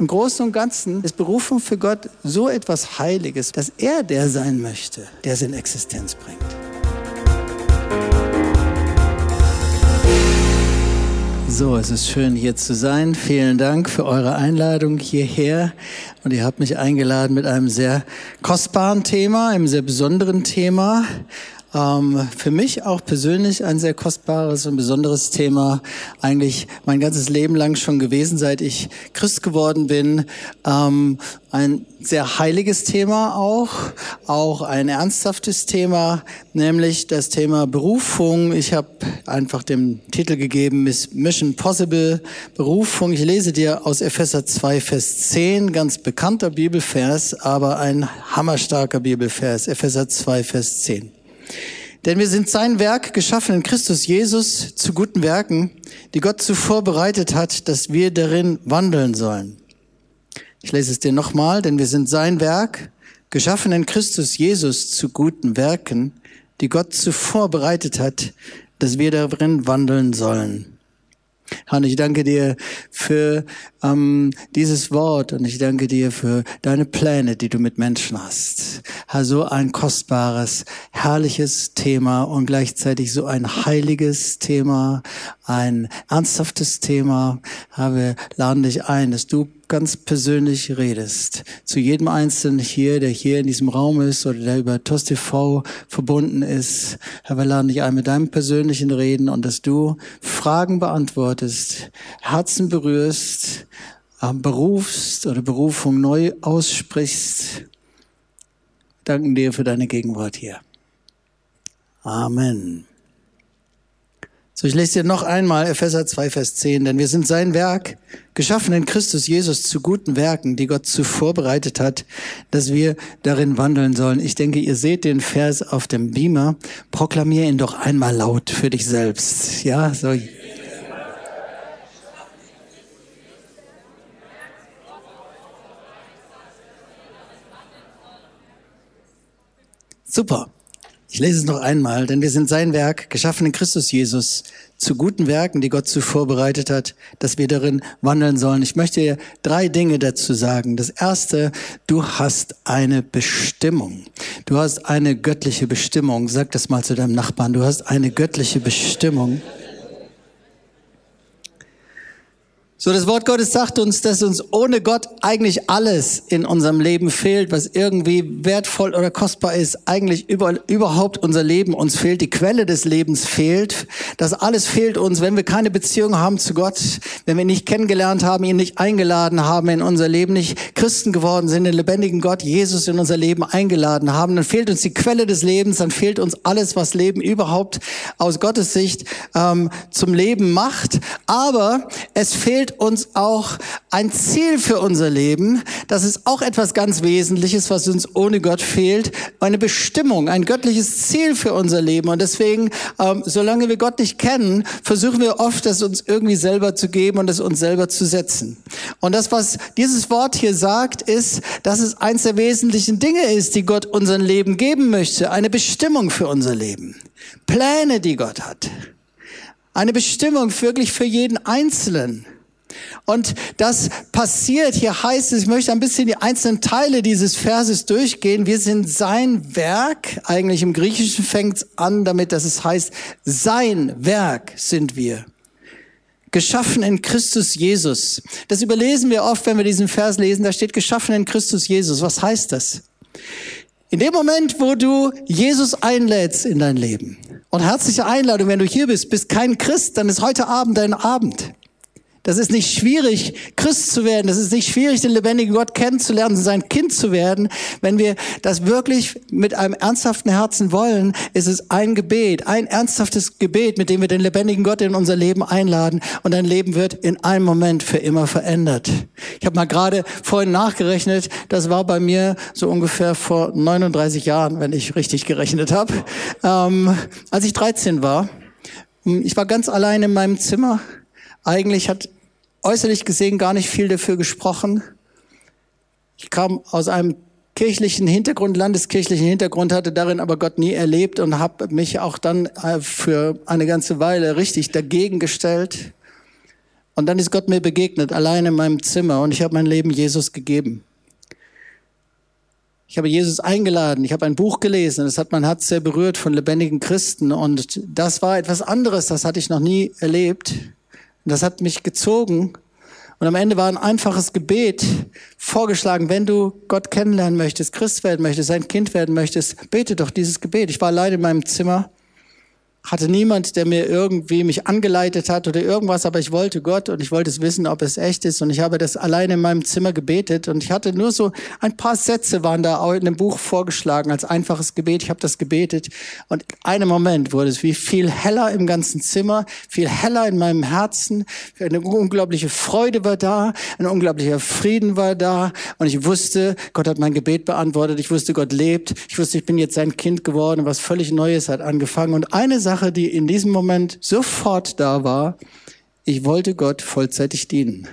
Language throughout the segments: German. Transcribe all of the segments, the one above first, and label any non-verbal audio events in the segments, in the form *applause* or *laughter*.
Im Großen und Ganzen ist Berufung für Gott so etwas Heiliges, dass er der sein möchte, der es in Existenz bringt. So, es ist schön hier zu sein. Vielen Dank für eure Einladung hierher. Und ihr habt mich eingeladen mit einem sehr kostbaren Thema, einem sehr besonderen Thema. Ähm, für mich auch persönlich ein sehr kostbares und besonderes Thema, eigentlich mein ganzes Leben lang schon gewesen, seit ich Christ geworden bin. Ähm, ein sehr heiliges Thema auch, auch ein ernsthaftes Thema, nämlich das Thema Berufung. Ich habe einfach dem Titel gegeben, Miss Mission Possible, Berufung. Ich lese dir aus Epheser 2, Vers 10, ganz bekannter Bibelvers, aber ein hammerstarker Bibelvers, Epheser 2, Vers 10. Denn wir sind sein Werk geschaffen in Christus Jesus zu guten Werken, die Gott zuvor bereitet hat, dass wir darin wandeln sollen. Ich lese es dir nochmal, denn wir sind sein Werk, geschaffen in Christus Jesus zu guten Werken, die Gott zuvor bereitet hat, dass wir darin wandeln sollen. Herr, ich danke dir für ähm, dieses Wort und ich danke dir für deine Pläne, die du mit Menschen hast. Herr, so ein kostbares, herrliches Thema und gleichzeitig so ein heiliges Thema, ein ernsthaftes Thema. Herr, wir laden dich ein, dass du ganz persönlich redest. Zu jedem Einzelnen hier, der hier in diesem Raum ist oder der über TOS TV verbunden ist. Herr, wir laden dich ein mit deinem persönlichen Reden und dass du Fragen beantwortest, Herzen berührst, berufst oder Berufung neu aussprichst. Danken dir für deine Gegenwart hier. Amen. So, ich lese dir noch einmal Epheser 2, Vers 10, denn wir sind sein Werk, geschaffen in Christus Jesus zu guten Werken, die Gott zuvor bereitet hat, dass wir darin wandeln sollen. Ich denke, ihr seht den Vers auf dem Beamer. Proklamier ihn doch einmal laut für dich selbst. Ja, so. Super. Ich lese es noch einmal, denn wir sind sein Werk, geschaffen in Christus Jesus, zu guten Werken, die Gott zuvor bereitet hat, dass wir darin wandeln sollen. Ich möchte dir drei Dinge dazu sagen. Das erste, du hast eine Bestimmung. Du hast eine göttliche Bestimmung. Sag das mal zu deinem Nachbarn. Du hast eine göttliche Bestimmung. So, das Wort Gottes sagt uns, dass uns ohne Gott eigentlich alles in unserem Leben fehlt, was irgendwie wertvoll oder kostbar ist. Eigentlich über, überhaupt unser Leben uns fehlt. Die Quelle des Lebens fehlt. Das alles fehlt uns, wenn wir keine Beziehung haben zu Gott, wenn wir nicht kennengelernt haben, ihn nicht eingeladen haben in unser Leben, nicht Christen geworden sind, den lebendigen Gott, Jesus in unser Leben eingeladen haben. Dann fehlt uns die Quelle des Lebens, dann fehlt uns alles, was Leben überhaupt aus Gottes Sicht ähm, zum Leben macht. Aber es fehlt fehlt uns auch ein Ziel für unser Leben. Das ist auch etwas ganz Wesentliches, was uns ohne Gott fehlt. Eine Bestimmung, ein göttliches Ziel für unser Leben. Und deswegen, ähm, solange wir Gott nicht kennen, versuchen wir oft, das uns irgendwie selber zu geben und es uns selber zu setzen. Und das, was dieses Wort hier sagt, ist, dass es eins der wesentlichen Dinge ist, die Gott unserem Leben geben möchte. Eine Bestimmung für unser Leben. Pläne, die Gott hat. Eine Bestimmung wirklich für jeden Einzelnen. Und das passiert, hier heißt es, ich möchte ein bisschen die einzelnen Teile dieses Verses durchgehen. Wir sind sein Werk, eigentlich im Griechischen fängt es an damit, dass es heißt, sein Werk sind wir. Geschaffen in Christus Jesus. Das überlesen wir oft, wenn wir diesen Vers lesen, da steht geschaffen in Christus Jesus. Was heißt das? In dem Moment, wo du Jesus einlädst in dein Leben, und herzliche Einladung, wenn du hier bist, bist kein Christ, dann ist heute Abend dein Abend. Das ist nicht schwierig, Christ zu werden. Das ist nicht schwierig, den lebendigen Gott kennenzulernen, sein Kind zu werden. Wenn wir das wirklich mit einem ernsthaften Herzen wollen, ist es ein Gebet, ein ernsthaftes Gebet, mit dem wir den lebendigen Gott in unser Leben einladen und dein Leben wird in einem Moment für immer verändert. Ich habe mal gerade vorhin nachgerechnet, das war bei mir so ungefähr vor 39 Jahren, wenn ich richtig gerechnet habe, ähm, als ich 13 war. Ich war ganz allein in meinem Zimmer. Eigentlich hat äußerlich gesehen gar nicht viel dafür gesprochen. Ich kam aus einem kirchlichen Hintergrund, landeskirchlichen Hintergrund, hatte darin aber Gott nie erlebt und habe mich auch dann äh, für eine ganze Weile richtig dagegen gestellt. Und dann ist Gott mir begegnet, allein in meinem Zimmer, und ich habe mein Leben Jesus gegeben. Ich habe Jesus eingeladen, ich habe ein Buch gelesen, das hat mein Herz sehr berührt von lebendigen Christen und das war etwas anderes, das hatte ich noch nie erlebt. Das hat mich gezogen. Und am Ende war ein einfaches Gebet vorgeschlagen, wenn du Gott kennenlernen möchtest, Christ werden möchtest, sein Kind werden möchtest, bete doch dieses Gebet. Ich war allein in meinem Zimmer hatte niemand, der mir irgendwie mich angeleitet hat oder irgendwas, aber ich wollte Gott und ich wollte es wissen, ob es echt ist. Und ich habe das alleine in meinem Zimmer gebetet und ich hatte nur so ein paar Sätze waren da in dem Buch vorgeschlagen als einfaches Gebet. Ich habe das gebetet und einem Moment wurde es wie viel heller im ganzen Zimmer, viel heller in meinem Herzen, eine unglaubliche Freude war da, ein unglaublicher Frieden war da und ich wusste, Gott hat mein Gebet beantwortet, ich wusste, Gott lebt, ich wusste, ich bin jetzt sein Kind geworden, was völlig Neues hat angefangen. Und eine Sache Sache, die in diesem Moment sofort da war. Ich wollte Gott vollzeitig dienen.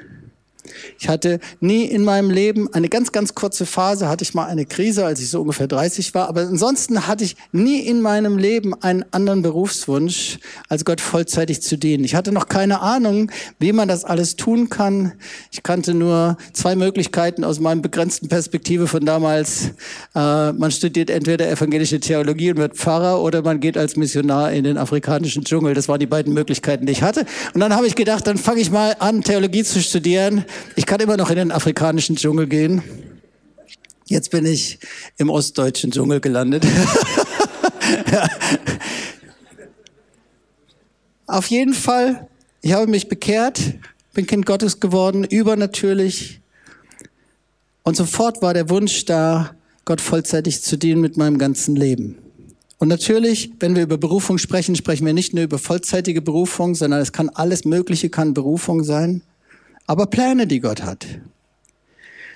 Ich hatte nie in meinem Leben eine ganz, ganz kurze Phase, hatte ich mal eine Krise, als ich so ungefähr 30 war. Aber ansonsten hatte ich nie in meinem Leben einen anderen Berufswunsch, als Gott vollzeitig zu dienen. Ich hatte noch keine Ahnung, wie man das alles tun kann. Ich kannte nur zwei Möglichkeiten aus meinem begrenzten Perspektive von damals. Äh, man studiert entweder evangelische Theologie und wird Pfarrer oder man geht als Missionar in den afrikanischen Dschungel. Das waren die beiden Möglichkeiten, die ich hatte. Und dann habe ich gedacht, dann fange ich mal an, Theologie zu studieren ich kann immer noch in den afrikanischen Dschungel gehen. Jetzt bin ich im ostdeutschen Dschungel gelandet. *laughs* Auf jeden Fall, ich habe mich bekehrt, bin Kind Gottes geworden, übernatürlich. Und sofort war der Wunsch da, Gott vollzeitig zu dienen mit meinem ganzen Leben. Und natürlich, wenn wir über Berufung sprechen, sprechen wir nicht nur über vollzeitige Berufung, sondern es kann alles Mögliche, kann Berufung sein aber Pläne, die Gott hat.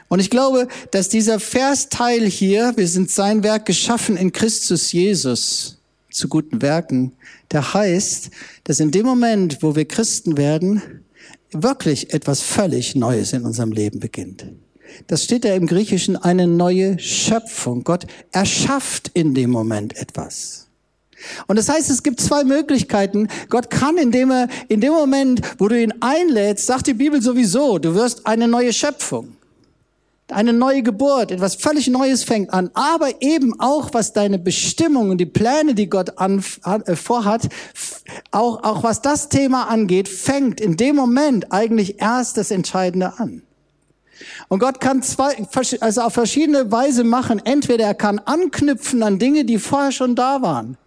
Und ich glaube, dass dieser Versteil hier, wir sind sein Werk geschaffen in Christus Jesus zu guten Werken, der heißt, dass in dem Moment, wo wir Christen werden, wirklich etwas völlig Neues in unserem Leben beginnt. Das steht da im Griechischen eine neue Schöpfung. Gott erschafft in dem Moment etwas. Und das heißt, es gibt zwei Möglichkeiten. Gott kann, indem er, in dem Moment, wo du ihn einlädst, sagt die Bibel sowieso, du wirst eine neue Schöpfung. Eine neue Geburt, etwas völlig Neues fängt an. Aber eben auch, was deine Bestimmung und die Pläne, die Gott an, äh, vorhat, auch, auch was das Thema angeht, fängt in dem Moment eigentlich erst das Entscheidende an. Und Gott kann zwei, also auf verschiedene Weise machen. Entweder er kann anknüpfen an Dinge, die vorher schon da waren.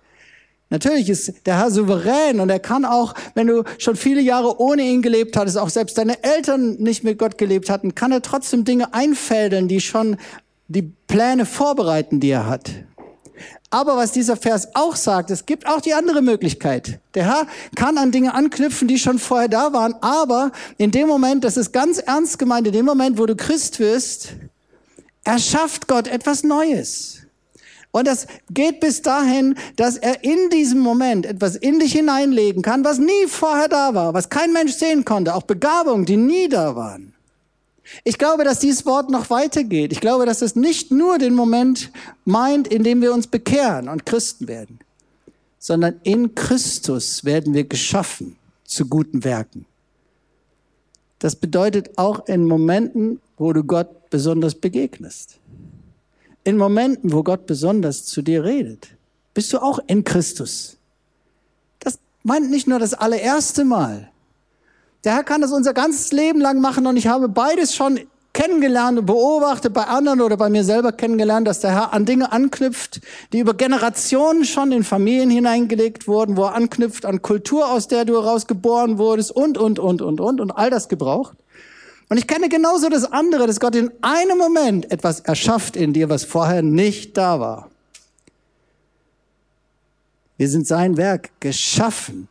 Natürlich ist der Herr souverän und er kann auch, wenn du schon viele Jahre ohne ihn gelebt hattest, auch selbst deine Eltern nicht mit Gott gelebt hatten, kann er trotzdem Dinge einfädeln, die schon die Pläne vorbereiten, die er hat. Aber was dieser Vers auch sagt, es gibt auch die andere Möglichkeit. Der Herr kann an Dinge anknüpfen, die schon vorher da waren, aber in dem Moment, das ist ganz ernst gemeint, in dem Moment, wo du Christ wirst, erschafft Gott etwas Neues. Und das geht bis dahin, dass er in diesem Moment etwas in dich hineinlegen kann, was nie vorher da war, was kein Mensch sehen konnte, auch Begabungen, die nie da waren. Ich glaube, dass dieses Wort noch weitergeht. Ich glaube, dass es nicht nur den Moment meint, in dem wir uns bekehren und Christen werden, sondern in Christus werden wir geschaffen zu guten Werken. Das bedeutet auch in Momenten, wo du Gott besonders begegnest in Momenten, wo Gott besonders zu dir redet, bist du auch in Christus. Das meint nicht nur das allererste Mal. Der Herr kann das unser ganzes Leben lang machen und ich habe beides schon kennengelernt und beobachtet bei anderen oder bei mir selber kennengelernt, dass der Herr an Dinge anknüpft, die über Generationen schon in Familien hineingelegt wurden, wo er anknüpft an Kultur, aus der du herausgeboren wurdest und, und, und, und, und, und all das gebraucht. Und ich kenne genauso das andere, dass Gott in einem Moment etwas erschafft in dir, was vorher nicht da war. Wir sind sein Werk geschaffen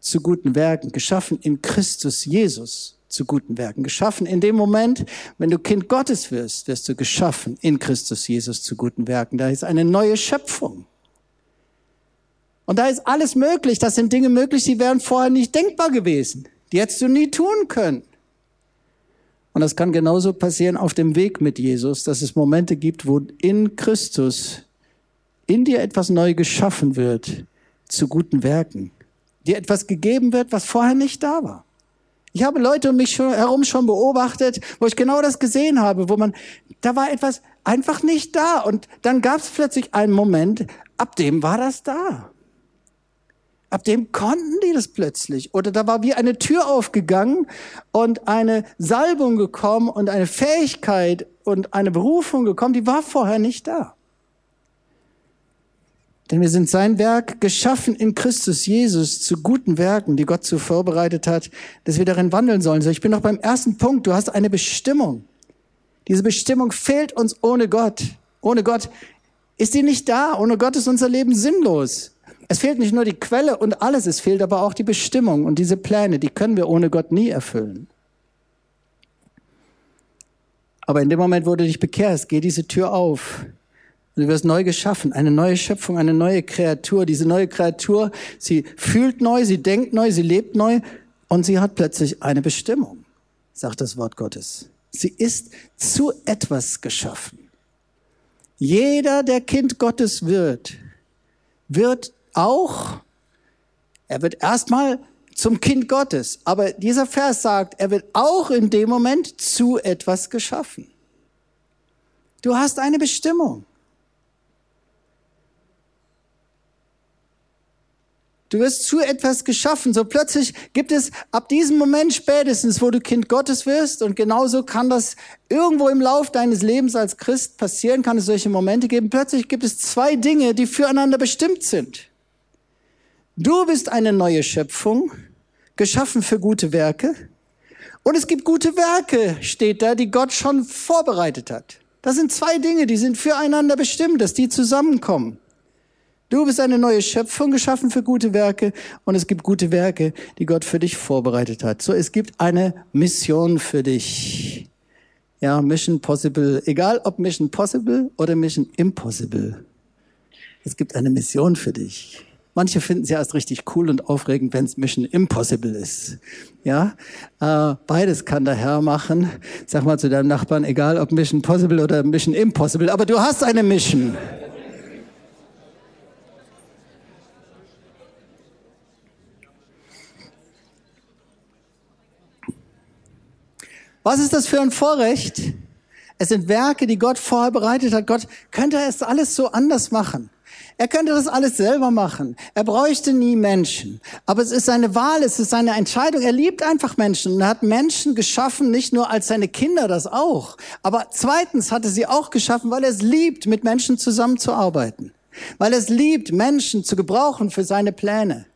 zu guten Werken, geschaffen in Christus Jesus zu guten Werken, geschaffen in dem Moment, wenn du Kind Gottes wirst, wirst du geschaffen in Christus Jesus zu guten Werken. Da ist eine neue Schöpfung. Und da ist alles möglich. Das sind Dinge möglich, die wären vorher nicht denkbar gewesen. Die hättest du nie tun können. Und das kann genauso passieren auf dem Weg mit Jesus, dass es Momente gibt, wo in Christus in dir etwas neu geschaffen wird zu guten Werken. Dir etwas gegeben wird, was vorher nicht da war. Ich habe Leute um mich schon, herum schon beobachtet, wo ich genau das gesehen habe, wo man, da war etwas einfach nicht da. Und dann gab es plötzlich einen Moment, ab dem war das da. Ab dem konnten die das plötzlich. Oder da war wie eine Tür aufgegangen und eine Salbung gekommen und eine Fähigkeit und eine Berufung gekommen, die war vorher nicht da. Denn wir sind sein Werk geschaffen in Christus Jesus zu guten Werken, die Gott so vorbereitet hat, dass wir darin wandeln sollen. So, ich bin noch beim ersten Punkt. Du hast eine Bestimmung. Diese Bestimmung fehlt uns ohne Gott. Ohne Gott ist die nicht da. Ohne Gott ist unser Leben sinnlos. Es fehlt nicht nur die Quelle und alles, es fehlt aber auch die Bestimmung und diese Pläne, die können wir ohne Gott nie erfüllen. Aber in dem Moment, wo du dich bekehrst, geht diese Tür auf. Du wirst neu geschaffen, eine neue Schöpfung, eine neue Kreatur. Diese neue Kreatur, sie fühlt neu, sie denkt neu, sie lebt neu und sie hat plötzlich eine Bestimmung, sagt das Wort Gottes. Sie ist zu etwas geschaffen. Jeder, der Kind Gottes wird, wird auch, er wird erstmal zum Kind Gottes. Aber dieser Vers sagt, er wird auch in dem Moment zu etwas geschaffen. Du hast eine Bestimmung. Du wirst zu etwas geschaffen. So plötzlich gibt es ab diesem Moment spätestens, wo du Kind Gottes wirst, und genauso kann das irgendwo im Lauf deines Lebens als Christ passieren, kann es solche Momente geben. Plötzlich gibt es zwei Dinge, die füreinander bestimmt sind. Du bist eine neue Schöpfung, geschaffen für gute Werke. Und es gibt gute Werke, steht da, die Gott schon vorbereitet hat. Das sind zwei Dinge, die sind füreinander bestimmt, dass die zusammenkommen. Du bist eine neue Schöpfung geschaffen für gute Werke und es gibt gute Werke, die Gott für dich vorbereitet hat. So, es gibt eine Mission für dich. Ja, Mission Possible. Egal ob Mission Possible oder Mission Impossible. Es gibt eine Mission für dich. Manche finden ja erst richtig cool und aufregend, wenn es Mission Impossible ist. Ja, äh, beides kann der Herr machen. Sag mal zu deinem Nachbarn, egal ob Mission Possible oder Mission Impossible, aber du hast eine Mission. Was ist das für ein Vorrecht? Es sind Werke, die Gott vorher bereitet hat. Gott könnte es alles so anders machen. Er könnte das alles selber machen. Er bräuchte nie Menschen. Aber es ist seine Wahl, es ist seine Entscheidung. Er liebt einfach Menschen und hat Menschen geschaffen, nicht nur als seine Kinder, das auch. Aber zweitens hat er sie auch geschaffen, weil er es liebt, mit Menschen zusammenzuarbeiten. Weil er es liebt, Menschen zu gebrauchen für seine Pläne.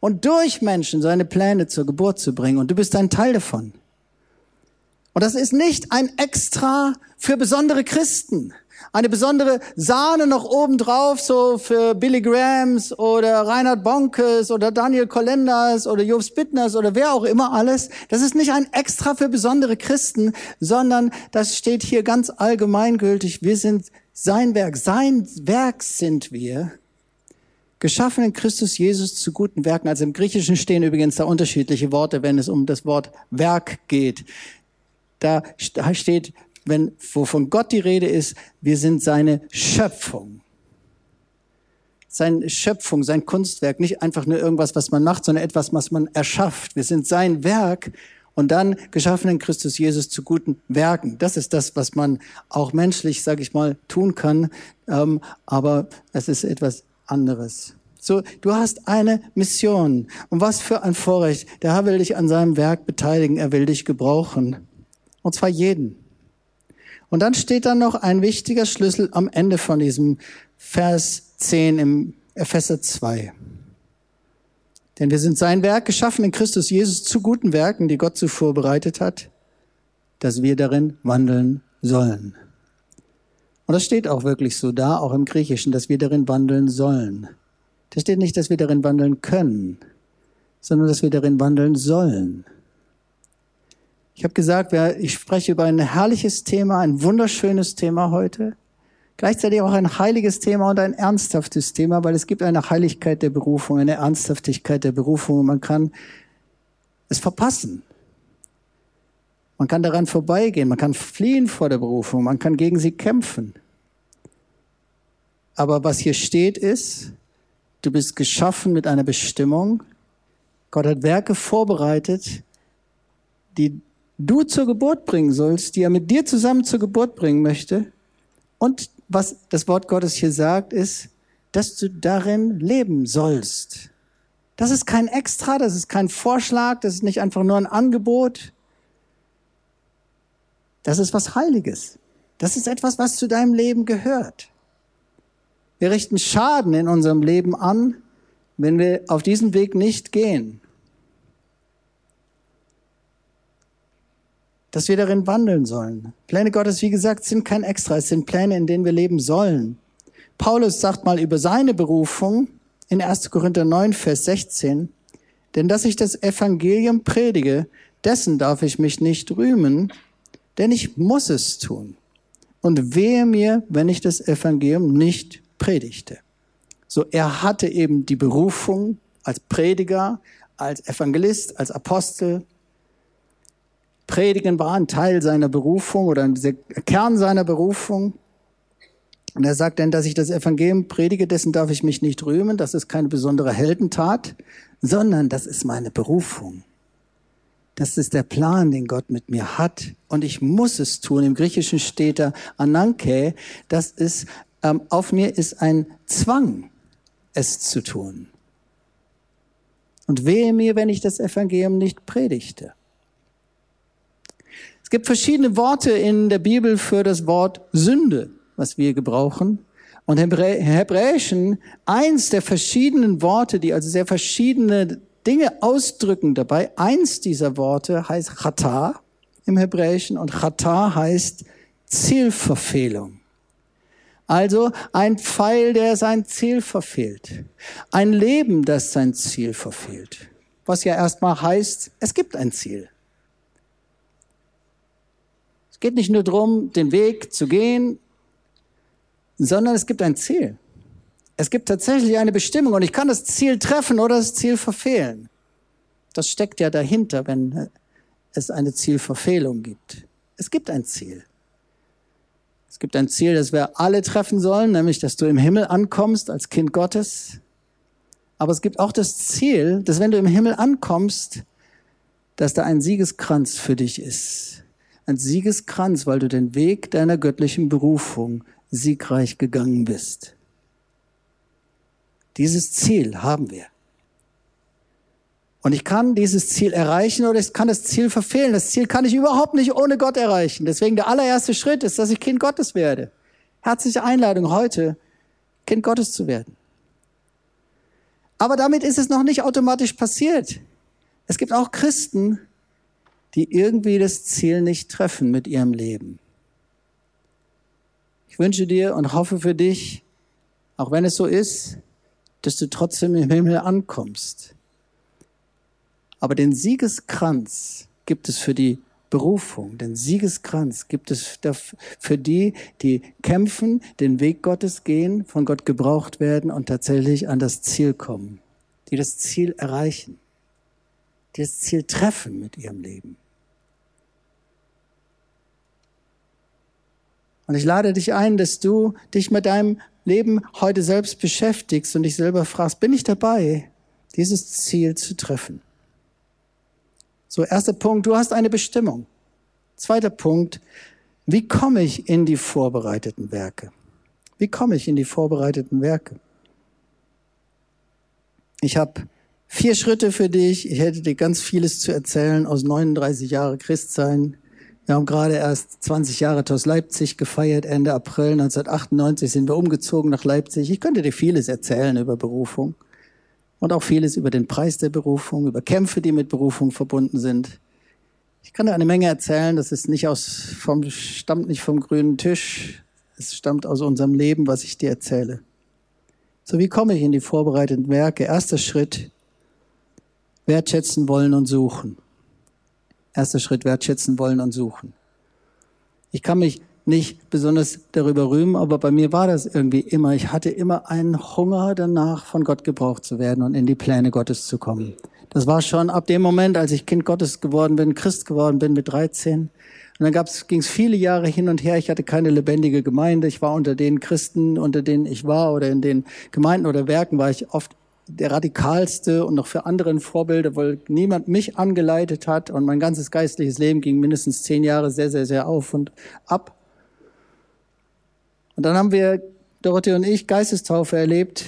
Und durch Menschen seine Pläne zur Geburt zu bringen. Und du bist ein Teil davon. Und das ist nicht ein Extra für besondere Christen. Eine besondere Sahne noch oben drauf, so für Billy Grahams oder Reinhard Bonkes oder Daniel Kolenders oder Jobs Bittners oder wer auch immer alles. Das ist nicht ein Extra für besondere Christen, sondern das steht hier ganz allgemeingültig. Wir sind sein Werk. Sein Werk sind wir. Geschaffen in Christus Jesus zu guten Werken. Also im Griechischen stehen übrigens da unterschiedliche Worte, wenn es um das Wort Werk geht da, steht, wenn, wovon Gott die Rede ist, wir sind seine Schöpfung. Seine Schöpfung, sein Kunstwerk, nicht einfach nur irgendwas, was man macht, sondern etwas, was man erschafft. Wir sind sein Werk und dann geschaffen in Christus Jesus zu guten Werken. Das ist das, was man auch menschlich, sage ich mal, tun kann, ähm, aber es ist etwas anderes. So, du hast eine Mission. Und was für ein Vorrecht. Der Herr will dich an seinem Werk beteiligen. Er will dich gebrauchen. Und zwar jeden. Und dann steht da noch ein wichtiger Schlüssel am Ende von diesem Vers 10 im Epheser 2. Denn wir sind sein Werk geschaffen in Christus Jesus zu guten Werken, die Gott zuvor bereitet hat, dass wir darin wandeln sollen. Und das steht auch wirklich so da, auch im Griechischen, dass wir darin wandeln sollen. Da steht nicht, dass wir darin wandeln können, sondern dass wir darin wandeln sollen. Ich habe gesagt, ich spreche über ein herrliches Thema, ein wunderschönes Thema heute. Gleichzeitig auch ein heiliges Thema und ein ernsthaftes Thema, weil es gibt eine Heiligkeit der Berufung, eine Ernsthaftigkeit der Berufung. Man kann es verpassen. Man kann daran vorbeigehen, man kann fliehen vor der Berufung, man kann gegen sie kämpfen. Aber was hier steht ist, du bist geschaffen mit einer Bestimmung. Gott hat Werke vorbereitet, die du zur Geburt bringen sollst, die er mit dir zusammen zur Geburt bringen möchte. Und was das Wort Gottes hier sagt, ist, dass du darin leben sollst. Das ist kein Extra, das ist kein Vorschlag, das ist nicht einfach nur ein Angebot. Das ist was Heiliges. Das ist etwas, was zu deinem Leben gehört. Wir richten Schaden in unserem Leben an, wenn wir auf diesen Weg nicht gehen. Dass wir darin wandeln sollen. Pläne Gottes, wie gesagt, sind kein Extra, es sind Pläne, in denen wir leben sollen. Paulus sagt mal über seine Berufung in 1. Korinther 9, Vers 16, denn dass ich das Evangelium predige, dessen darf ich mich nicht rühmen, denn ich muss es tun. Und wehe mir, wenn ich das Evangelium nicht predigte. So, er hatte eben die Berufung als Prediger, als Evangelist, als Apostel. Predigen war ein Teil seiner Berufung oder der Kern seiner Berufung. Und er sagt dann, dass ich das Evangelium predige, dessen darf ich mich nicht rühmen. Das ist keine besondere Heldentat, sondern das ist meine Berufung. Das ist der Plan, den Gott mit mir hat. Und ich muss es tun. Im Griechischen steht da Ananke. Das ist, ähm, auf mir ist ein Zwang, es zu tun. Und wehe mir, wenn ich das Evangelium nicht predigte. Es gibt verschiedene Worte in der Bibel für das Wort Sünde, was wir gebrauchen. Und im Hebräischen eins der verschiedenen Worte, die also sehr verschiedene Dinge ausdrücken dabei. Eins dieser Worte heißt Chata im Hebräischen und Chata heißt Zielverfehlung. Also ein Pfeil, der sein Ziel verfehlt. Ein Leben, das sein Ziel verfehlt. Was ja erstmal heißt, es gibt ein Ziel. Es geht nicht nur darum, den Weg zu gehen, sondern es gibt ein Ziel. Es gibt tatsächlich eine Bestimmung und ich kann das Ziel treffen oder das Ziel verfehlen. Das steckt ja dahinter, wenn es eine Zielverfehlung gibt. Es gibt ein Ziel. Es gibt ein Ziel, das wir alle treffen sollen, nämlich, dass du im Himmel ankommst als Kind Gottes. Aber es gibt auch das Ziel, dass wenn du im Himmel ankommst, dass da ein Siegeskranz für dich ist. Ein Siegeskranz, weil du den Weg deiner göttlichen Berufung siegreich gegangen bist. Dieses Ziel haben wir. Und ich kann dieses Ziel erreichen oder ich kann das Ziel verfehlen. Das Ziel kann ich überhaupt nicht ohne Gott erreichen. Deswegen der allererste Schritt ist, dass ich Kind Gottes werde. Herzliche Einladung heute, Kind Gottes zu werden. Aber damit ist es noch nicht automatisch passiert. Es gibt auch Christen, die irgendwie das Ziel nicht treffen mit ihrem Leben. Ich wünsche dir und hoffe für dich, auch wenn es so ist, dass du trotzdem im Himmel ankommst. Aber den Siegeskranz gibt es für die Berufung, den Siegeskranz gibt es für die, die kämpfen, den Weg Gottes gehen, von Gott gebraucht werden und tatsächlich an das Ziel kommen, die das Ziel erreichen, die das Ziel treffen mit ihrem Leben. Und ich lade dich ein, dass du dich mit deinem Leben heute selbst beschäftigst und dich selber fragst, bin ich dabei, dieses Ziel zu treffen? So, erster Punkt, du hast eine Bestimmung. Zweiter Punkt, wie komme ich in die vorbereiteten Werke? Wie komme ich in die vorbereiteten Werke? Ich habe vier Schritte für dich. Ich hätte dir ganz vieles zu erzählen aus 39 Jahre Christsein. Wir haben gerade erst 20 Jahre TOS Leipzig gefeiert. Ende April 1998 sind wir umgezogen nach Leipzig. Ich könnte dir vieles erzählen über Berufung und auch vieles über den Preis der Berufung, über Kämpfe, die mit Berufung verbunden sind. Ich kann dir eine Menge erzählen. Das ist nicht aus, vom, stammt nicht vom grünen Tisch. Es stammt aus unserem Leben, was ich dir erzähle. So, wie komme ich in die vorbereiteten Werke? Erster Schritt, wertschätzen wollen und suchen. Erster Schritt wertschätzen wollen und suchen. Ich kann mich nicht besonders darüber rühmen, aber bei mir war das irgendwie immer. Ich hatte immer einen Hunger danach, von Gott gebraucht zu werden und in die Pläne Gottes zu kommen. Das war schon ab dem Moment, als ich Kind Gottes geworden bin, Christ geworden bin mit 13. Und dann ging es viele Jahre hin und her. Ich hatte keine lebendige Gemeinde. Ich war unter den Christen, unter denen ich war oder in den Gemeinden oder Werken war ich oft der radikalste und noch für andere ein Vorbild, weil niemand mich angeleitet hat und mein ganzes geistliches Leben ging mindestens zehn Jahre sehr, sehr, sehr auf und ab. Und dann haben wir, Dorothee und ich, Geistestaufe erlebt.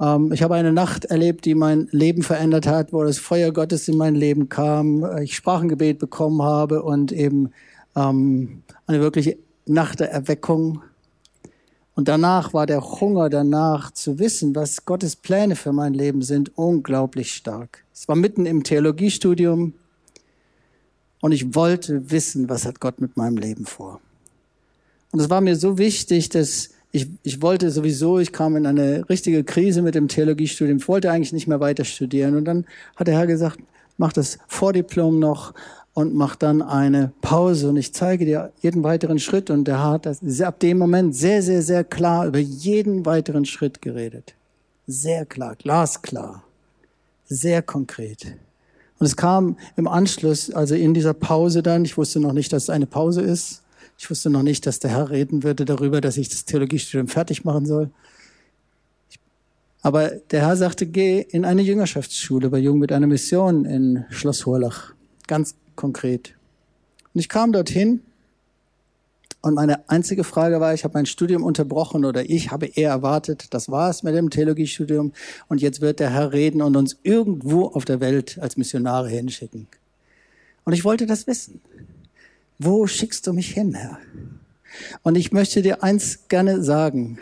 Ähm, ich habe eine Nacht erlebt, die mein Leben verändert hat, wo das Feuer Gottes in mein Leben kam, ich Sprachengebet bekommen habe und eben ähm, eine wirkliche Nacht der Erweckung und danach war der Hunger danach zu wissen, was Gottes Pläne für mein Leben sind, unglaublich stark. Es war mitten im Theologiestudium und ich wollte wissen, was hat Gott mit meinem Leben vor. Und es war mir so wichtig, dass ich, ich wollte sowieso, ich kam in eine richtige Krise mit dem Theologiestudium, ich wollte eigentlich nicht mehr weiter studieren. Und dann hat der Herr gesagt, mach das Vordiplom noch und mach dann eine Pause und ich zeige dir jeden weiteren Schritt und der hat ab dem Moment sehr, sehr, sehr klar über jeden weiteren Schritt geredet. Sehr klar, glasklar, sehr konkret. Und es kam im Anschluss, also in dieser Pause dann, ich wusste noch nicht, dass es eine Pause ist. Ich wusste noch nicht, dass der Herr reden würde darüber, dass ich das Theologiestudium fertig machen soll. Aber der Herr sagte, geh in eine Jüngerschaftsschule bei Jung mit einer Mission in Schloss Horlach. Ganz konkret. Und ich kam dorthin und meine einzige Frage war, ich habe mein Studium unterbrochen oder ich habe eher erwartet, das war es mit dem Theologiestudium und jetzt wird der Herr reden und uns irgendwo auf der Welt als Missionare hinschicken. Und ich wollte das wissen. Wo schickst du mich hin, Herr? Und ich möchte dir eins gerne sagen.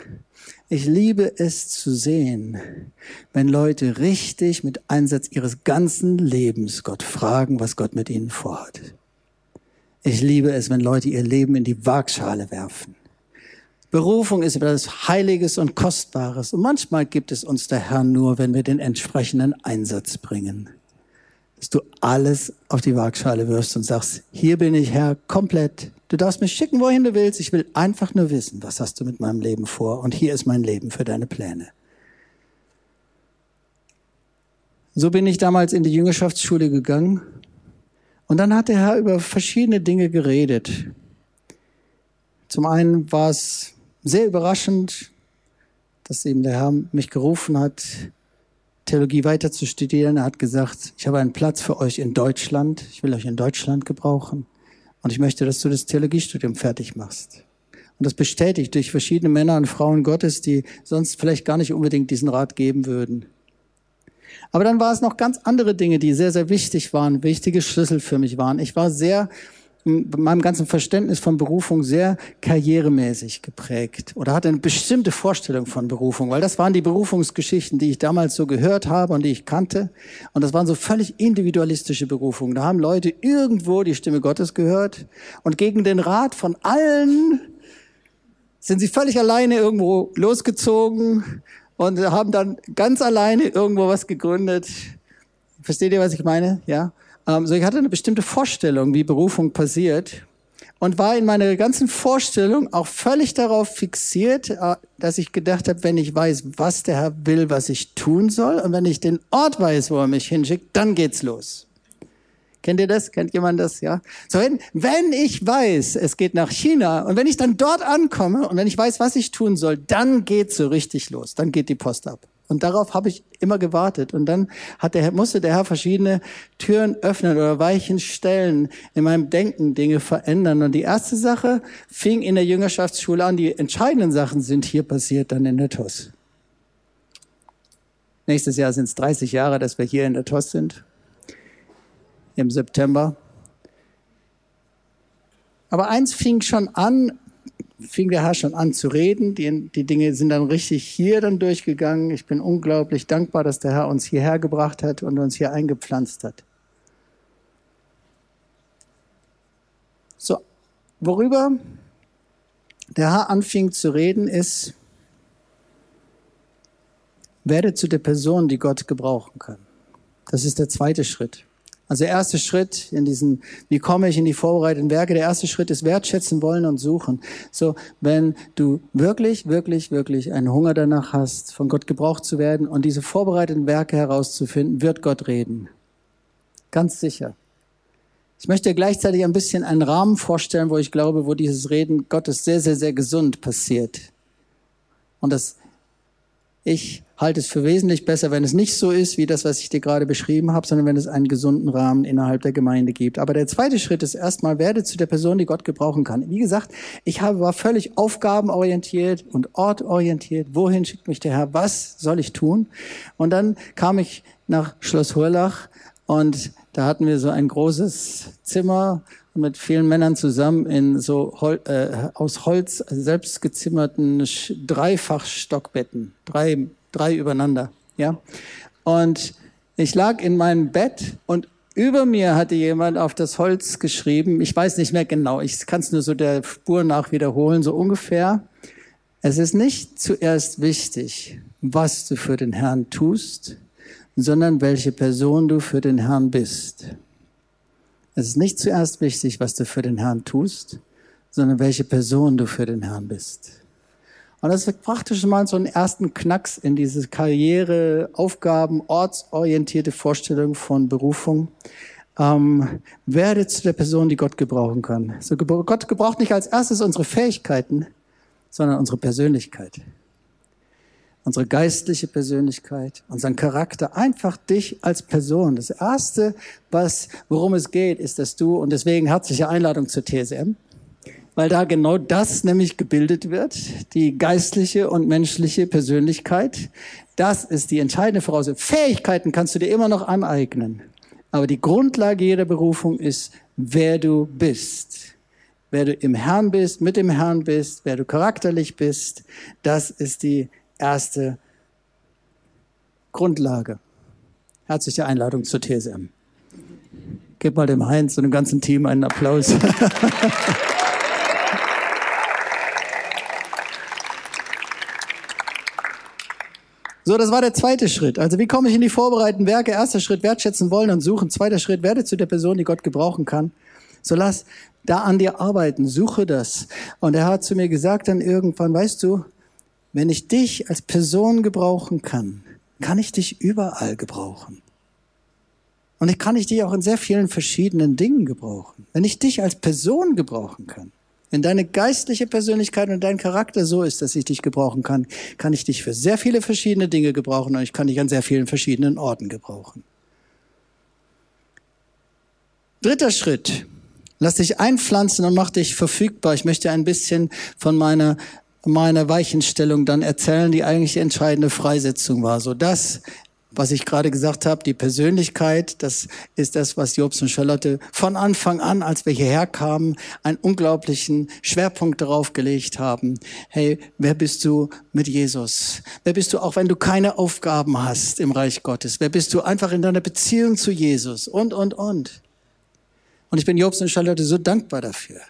Ich liebe es zu sehen, wenn Leute richtig mit Einsatz ihres ganzen Lebens Gott fragen, was Gott mit ihnen vorhat. Ich liebe es, wenn Leute ihr Leben in die Waagschale werfen. Berufung ist etwas Heiliges und Kostbares und manchmal gibt es uns der Herr nur, wenn wir den entsprechenden Einsatz bringen. Dass du alles auf die Waagschale wirfst und sagst, hier bin ich Herr, komplett, Du darfst mich schicken, wohin du willst. Ich will einfach nur wissen, was hast du mit meinem Leben vor. Und hier ist mein Leben für deine Pläne. So bin ich damals in die Jüngerschaftsschule gegangen. Und dann hat der Herr über verschiedene Dinge geredet. Zum einen war es sehr überraschend, dass eben der Herr mich gerufen hat, Theologie weiter zu studieren. Er hat gesagt, ich habe einen Platz für euch in Deutschland. Ich will euch in Deutschland gebrauchen. Und ich möchte, dass du das Theologiestudium fertig machst. Und das bestätigt durch verschiedene Männer und Frauen Gottes, die sonst vielleicht gar nicht unbedingt diesen Rat geben würden. Aber dann war es noch ganz andere Dinge, die sehr, sehr wichtig waren, wichtige Schlüssel für mich waren. Ich war sehr meinem ganzen Verständnis von Berufung sehr karrieremäßig geprägt oder hatte eine bestimmte Vorstellung von Berufung, weil das waren die Berufungsgeschichten, die ich damals so gehört habe und die ich kannte. Und das waren so völlig individualistische Berufungen. Da haben Leute irgendwo die Stimme Gottes gehört und gegen den Rat von allen sind sie völlig alleine irgendwo losgezogen und haben dann ganz alleine irgendwo was gegründet. Versteht ihr, was ich meine? Ja. Ähm, so ich hatte eine bestimmte Vorstellung, wie Berufung passiert und war in meiner ganzen Vorstellung auch völlig darauf fixiert, äh, dass ich gedacht habe, wenn ich weiß, was der Herr will, was ich tun soll und wenn ich den Ort weiß, wo er mich hinschickt, dann geht's los. Kennt ihr das? Kennt jemand das? Ja. So wenn, wenn ich weiß, es geht nach China und wenn ich dann dort ankomme und wenn ich weiß, was ich tun soll, dann geht's so richtig los. Dann geht die Post ab. Und darauf habe ich immer gewartet. Und dann hat der, musste der Herr verschiedene Türen öffnen oder Weichen stellen, in meinem Denken Dinge verändern. Und die erste Sache fing in der Jüngerschaftsschule an. Die entscheidenden Sachen sind hier passiert dann in der TOS. Nächstes Jahr sind es 30 Jahre, dass wir hier in der TOS sind. Im September. Aber eins fing schon an, fing der Herr schon an zu reden. Die, die Dinge sind dann richtig hier dann durchgegangen. Ich bin unglaublich dankbar, dass der Herr uns hierher gebracht hat und uns hier eingepflanzt hat. So, worüber der Herr anfing zu reden, ist, werde zu der Person, die Gott gebrauchen kann. Das ist der zweite Schritt. Also der erste Schritt in diesen, wie komme ich in die vorbereiteten Werke? Der erste Schritt ist wertschätzen wollen und suchen. So, wenn du wirklich, wirklich, wirklich einen Hunger danach hast, von Gott gebraucht zu werden und diese vorbereiteten Werke herauszufinden, wird Gott reden. Ganz sicher. Ich möchte gleichzeitig ein bisschen einen Rahmen vorstellen, wo ich glaube, wo dieses Reden Gottes sehr, sehr, sehr gesund passiert. Und das, ich halte es für wesentlich besser, wenn es nicht so ist, wie das, was ich dir gerade beschrieben habe, sondern wenn es einen gesunden Rahmen innerhalb der Gemeinde gibt. Aber der zweite Schritt ist erstmal, werde zu der Person, die Gott gebrauchen kann. Wie gesagt, ich habe, war völlig aufgabenorientiert und ortorientiert. Wohin schickt mich der Herr? Was soll ich tun? Und dann kam ich nach Schloss Hurlach und da hatten wir so ein großes Zimmer mit vielen Männern zusammen in so Hol äh, aus Holz selbst gezimmerten Dreifachstockbetten, drei, drei übereinander, ja. Und ich lag in meinem Bett und über mir hatte jemand auf das Holz geschrieben, ich weiß nicht mehr genau, ich kann es nur so der Spur nach wiederholen, so ungefähr. Es ist nicht zuerst wichtig, was du für den Herrn tust, sondern welche Person du für den Herrn bist. Es ist nicht zuerst wichtig, was du für den Herrn tust, sondern welche Person du für den Herrn bist. Und das ist praktisch mal so einen ersten Knacks in diese Karriere, Aufgaben, ortsorientierte Vorstellung von Berufung. Ähm, werde zu der Person, die Gott gebrauchen kann. So, Gott gebraucht nicht als erstes unsere Fähigkeiten, sondern unsere Persönlichkeit unsere geistliche Persönlichkeit, unseren Charakter, einfach dich als Person. Das erste, was, worum es geht, ist, dass du, und deswegen herzliche Einladung zur TSM, weil da genau das nämlich gebildet wird, die geistliche und menschliche Persönlichkeit. Das ist die entscheidende Voraussetzung. Fähigkeiten kannst du dir immer noch aneignen. Aber die Grundlage jeder Berufung ist, wer du bist. Wer du im Herrn bist, mit dem Herrn bist, wer du charakterlich bist, das ist die erste Grundlage. Herzliche Einladung zur TSM. Gib mal dem Heinz und dem ganzen Team einen Applaus. *laughs* So, das war der zweite Schritt. Also wie komme ich in die vorbereitenden Werke? Erster Schritt, wertschätzen wollen und suchen. Zweiter Schritt, werde zu der Person, die Gott gebrauchen kann. So lass da an dir arbeiten, suche das. Und er hat zu mir gesagt dann irgendwann, weißt du, wenn ich dich als Person gebrauchen kann, kann ich dich überall gebrauchen. Und ich kann ich dich auch in sehr vielen verschiedenen Dingen gebrauchen. Wenn ich dich als Person gebrauchen kann, wenn deine geistliche Persönlichkeit und dein Charakter so ist, dass ich dich gebrauchen kann, kann ich dich für sehr viele verschiedene Dinge gebrauchen und ich kann dich an sehr vielen verschiedenen Orten gebrauchen. Dritter Schritt. Lass dich einpflanzen und mach dich verfügbar. Ich möchte ein bisschen von meiner meiner Weichenstellung dann erzählen, die eigentlich die entscheidende Freisetzung war. So das, was ich gerade gesagt habe, die Persönlichkeit, das ist das, was Jobs und Charlotte von Anfang an, als wir hierher kamen, einen unglaublichen Schwerpunkt darauf gelegt haben. Hey, wer bist du mit Jesus? Wer bist du auch, wenn du keine Aufgaben hast im Reich Gottes? Wer bist du einfach in deiner Beziehung zu Jesus? Und, und, und. Und ich bin Jobs und Charlotte so dankbar dafür.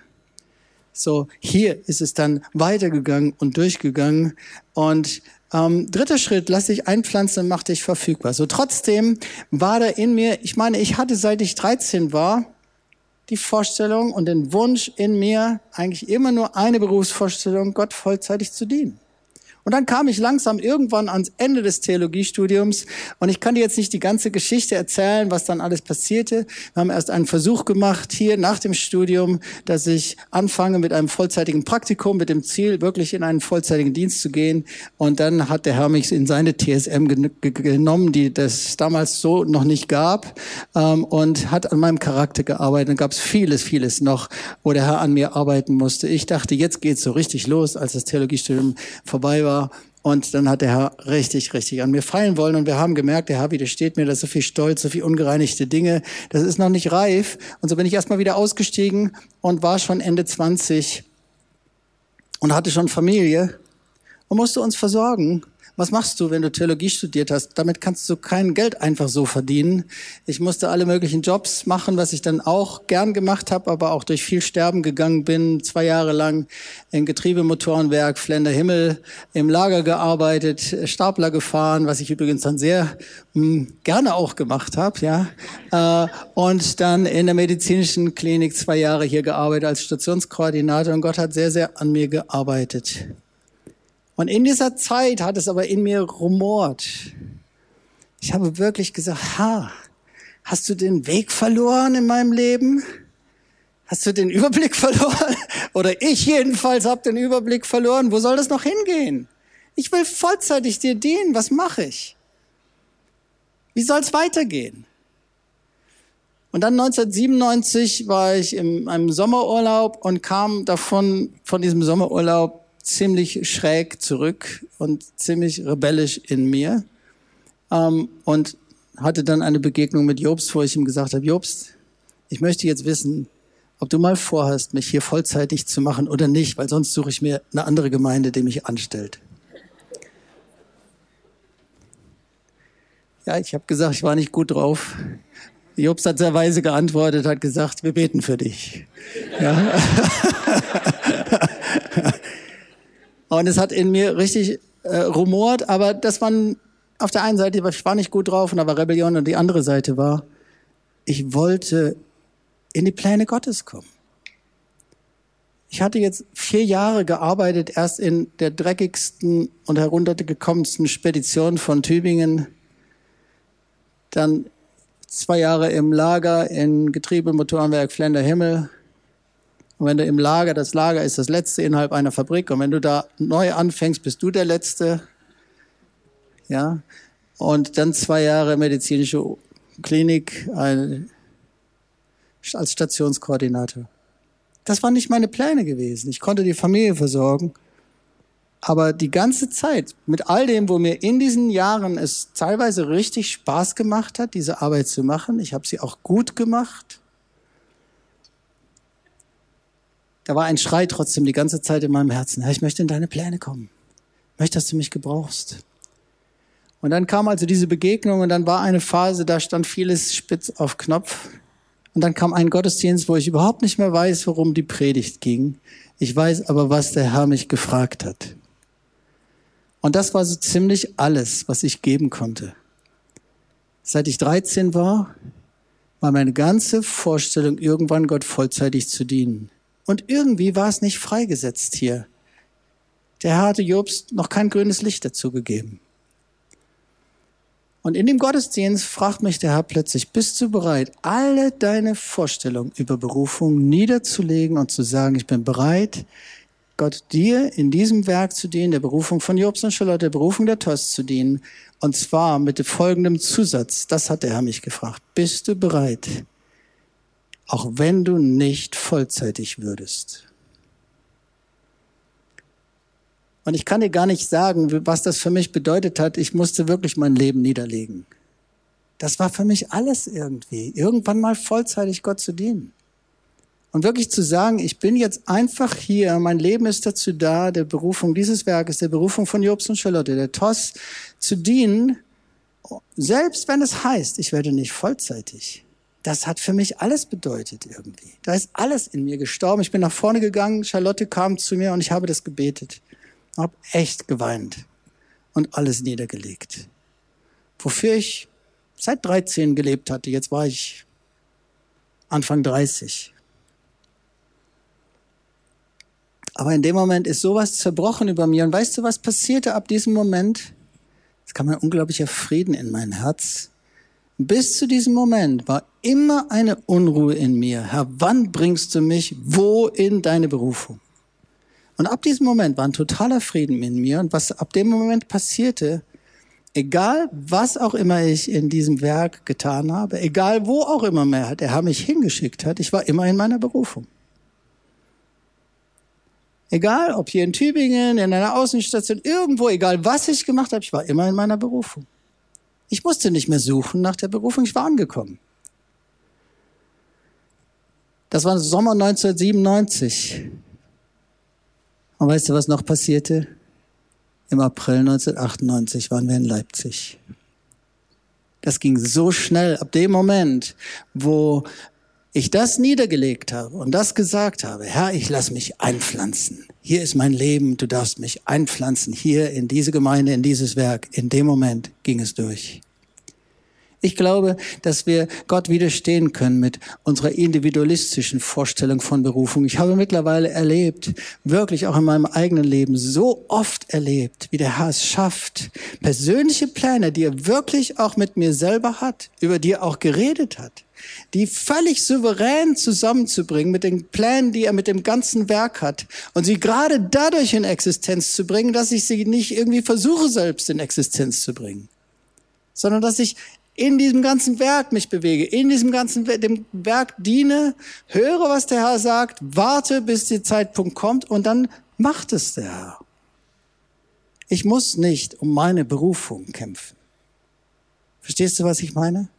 So, hier ist es dann weitergegangen und durchgegangen. Und ähm, dritter Schritt, lass dich einpflanzen mach dich verfügbar. So, trotzdem war da in mir, ich meine, ich hatte seit ich 13 war, die Vorstellung und den Wunsch in mir, eigentlich immer nur eine Berufsvorstellung, Gott vollzeitig zu dienen. Und dann kam ich langsam irgendwann ans Ende des Theologiestudiums und ich kann dir jetzt nicht die ganze Geschichte erzählen, was dann alles passierte. Wir haben erst einen Versuch gemacht hier nach dem Studium, dass ich anfange mit einem vollzeitigen Praktikum mit dem Ziel, wirklich in einen vollzeitigen Dienst zu gehen. Und dann hat der Herr mich in seine TSM genommen, die das damals so noch nicht gab ähm, und hat an meinem Charakter gearbeitet. Dann gab es vieles, vieles noch, wo der Herr an mir arbeiten musste. Ich dachte, jetzt geht's so richtig los, als das Theologiestudium vorbei war war. Und dann hat der Herr richtig, richtig an mir fallen wollen. Und wir haben gemerkt, der Herr widersteht mir, da ist so viel Stolz, so viel ungereinigte Dinge. Das ist noch nicht reif. Und so bin ich erstmal wieder ausgestiegen und war schon Ende 20 und hatte schon Familie und musste uns versorgen. Was machst du, wenn du Theologie studiert hast? Damit kannst du kein Geld einfach so verdienen. Ich musste alle möglichen Jobs machen, was ich dann auch gern gemacht habe, aber auch durch viel Sterben gegangen bin. Zwei Jahre lang im Getriebemotorenwerk Flender Himmel im Lager gearbeitet, Stapler gefahren, was ich übrigens dann sehr mh, hm, gerne auch gemacht habe, ja. Äh, und dann in der medizinischen Klinik zwei Jahre hier gearbeitet als Stationskoordinator und Gott hat sehr, sehr an mir gearbeitet. Und in dieser Zeit hat es aber in mir rumort. Ich habe wirklich gesagt, ha, hast du den Weg verloren in meinem Leben? Hast du den Überblick *laughs* verloren? Oder ich jedenfalls habe den Überblick verloren. Wo soll das noch hingehen? Ich will vollzeitig dir dienen. Was mache ich? Wie soll es weitergehen? Und dann 1997 war ich in einem Sommerurlaub und kam davon, von diesem Sommerurlaub ziemlich schräg zurück und ziemlich rebellisch in mir. Ähm, und hatte dann eine Begegnung mit Jobst, wo ich ihm gesagt habe, Jobst, ich möchte jetzt wissen, ob du mal vorhast, mich hier vollzeitig zu machen oder nicht, weil sonst suche ich mir eine andere Gemeinde, die mich anstellt. Ja, ich habe gesagt, ich war nicht gut drauf. Jobs hat sehr weise geantwortet, hat gesagt, wir beten für dich. Ja. *laughs* Und es hat in mir richtig äh, rumort, aber das waren auf der einen Seite, ich war nicht gut drauf und da war Rebellion und die andere Seite war, ich wollte in die Pläne Gottes kommen. Ich hatte jetzt vier Jahre gearbeitet, erst in der dreckigsten und heruntergekommensten Spedition von Tübingen, dann zwei Jahre im Lager in Getriebemotorenwerk Flender Himmel. Und wenn du im Lager, das Lager ist das letzte innerhalb einer Fabrik, und wenn du da neu anfängst, bist du der Letzte. Ja. Und dann zwei Jahre medizinische Klinik als Stationskoordinator. Das waren nicht meine Pläne gewesen. Ich konnte die Familie versorgen. Aber die ganze Zeit, mit all dem, wo mir in diesen Jahren es teilweise richtig Spaß gemacht hat, diese Arbeit zu machen, ich habe sie auch gut gemacht, da war ein Schrei trotzdem die ganze Zeit in meinem Herzen, Herr, ich möchte in deine Pläne kommen. Ich möchte, dass du mich gebrauchst. Und dann kam also diese Begegnung und dann war eine Phase, da stand vieles spitz auf Knopf. Und dann kam ein Gottesdienst, wo ich überhaupt nicht mehr weiß, worum die Predigt ging. Ich weiß aber, was der Herr mich gefragt hat. Und das war so ziemlich alles, was ich geben konnte. Seit ich 13 war, war meine ganze Vorstellung, irgendwann Gott vollzeitig zu dienen. Und irgendwie war es nicht freigesetzt hier. Der Herr hatte Jobst noch kein grünes Licht dazu gegeben. Und in dem Gottesdienst fragt mich der Herr plötzlich, bist du bereit, alle deine Vorstellungen über Berufung niederzulegen und zu sagen, ich bin bereit, Gott dir in diesem Werk zu dienen, der Berufung von Jobs und Charlotte, der Berufung der Tost zu dienen. Und zwar mit dem folgenden Zusatz. Das hat der Herr mich gefragt. Bist du bereit, auch wenn du nicht vollzeitig würdest? Und ich kann dir gar nicht sagen, was das für mich bedeutet hat. Ich musste wirklich mein Leben niederlegen. Das war für mich alles irgendwie. Irgendwann mal vollzeitig Gott zu dienen. Und wirklich zu sagen, ich bin jetzt einfach hier, mein Leben ist dazu da, der Berufung dieses Werkes, der Berufung von Jobs und Charlotte, der TOS, zu dienen, selbst wenn es heißt, ich werde nicht vollzeitig. Das hat für mich alles bedeutet irgendwie. Da ist alles in mir gestorben. Ich bin nach vorne gegangen, Charlotte kam zu mir und ich habe das gebetet. Hab echt geweint und alles niedergelegt. Wofür ich seit 13 gelebt hatte. Jetzt war ich Anfang 30. Aber in dem Moment ist sowas zerbrochen über mir. Und weißt du, was passierte ab diesem Moment? Es kam ein unglaublicher Frieden in mein Herz. Bis zu diesem Moment war immer eine Unruhe in mir. Herr, wann bringst du mich wo in deine Berufung? Und ab diesem Moment war ein totaler Frieden in mir. Und was ab dem Moment passierte, egal was auch immer ich in diesem Werk getan habe, egal wo auch immer mehr der Herr mich hingeschickt hat, ich war immer in meiner Berufung. Egal, ob hier in Tübingen, in einer Außenstation, irgendwo, egal was ich gemacht habe, ich war immer in meiner Berufung. Ich musste nicht mehr suchen nach der Berufung, ich war angekommen. Das war Sommer 1997. Und weißt du, was noch passierte? Im April 1998 waren wir in Leipzig. Das ging so schnell. Ab dem Moment, wo ich das niedergelegt habe und das gesagt habe, Herr, ich lass mich einpflanzen. Hier ist mein Leben, du darfst mich einpflanzen, hier in diese Gemeinde, in dieses Werk. In dem Moment ging es durch. Ich glaube, dass wir Gott widerstehen können mit unserer individualistischen Vorstellung von Berufung. Ich habe mittlerweile erlebt, wirklich auch in meinem eigenen Leben, so oft erlebt, wie der Herr es schafft, persönliche Pläne, die er wirklich auch mit mir selber hat, über die er auch geredet hat, die völlig souverän zusammenzubringen mit den Plänen, die er mit dem ganzen Werk hat und sie gerade dadurch in Existenz zu bringen, dass ich sie nicht irgendwie versuche selbst in Existenz zu bringen, sondern dass ich in diesem ganzen Werk mich bewege, in diesem ganzen dem Werk diene, höre, was der Herr sagt, warte, bis der Zeitpunkt kommt und dann macht es der Herr. Ich muss nicht um meine Berufung kämpfen. Verstehst du, was ich meine?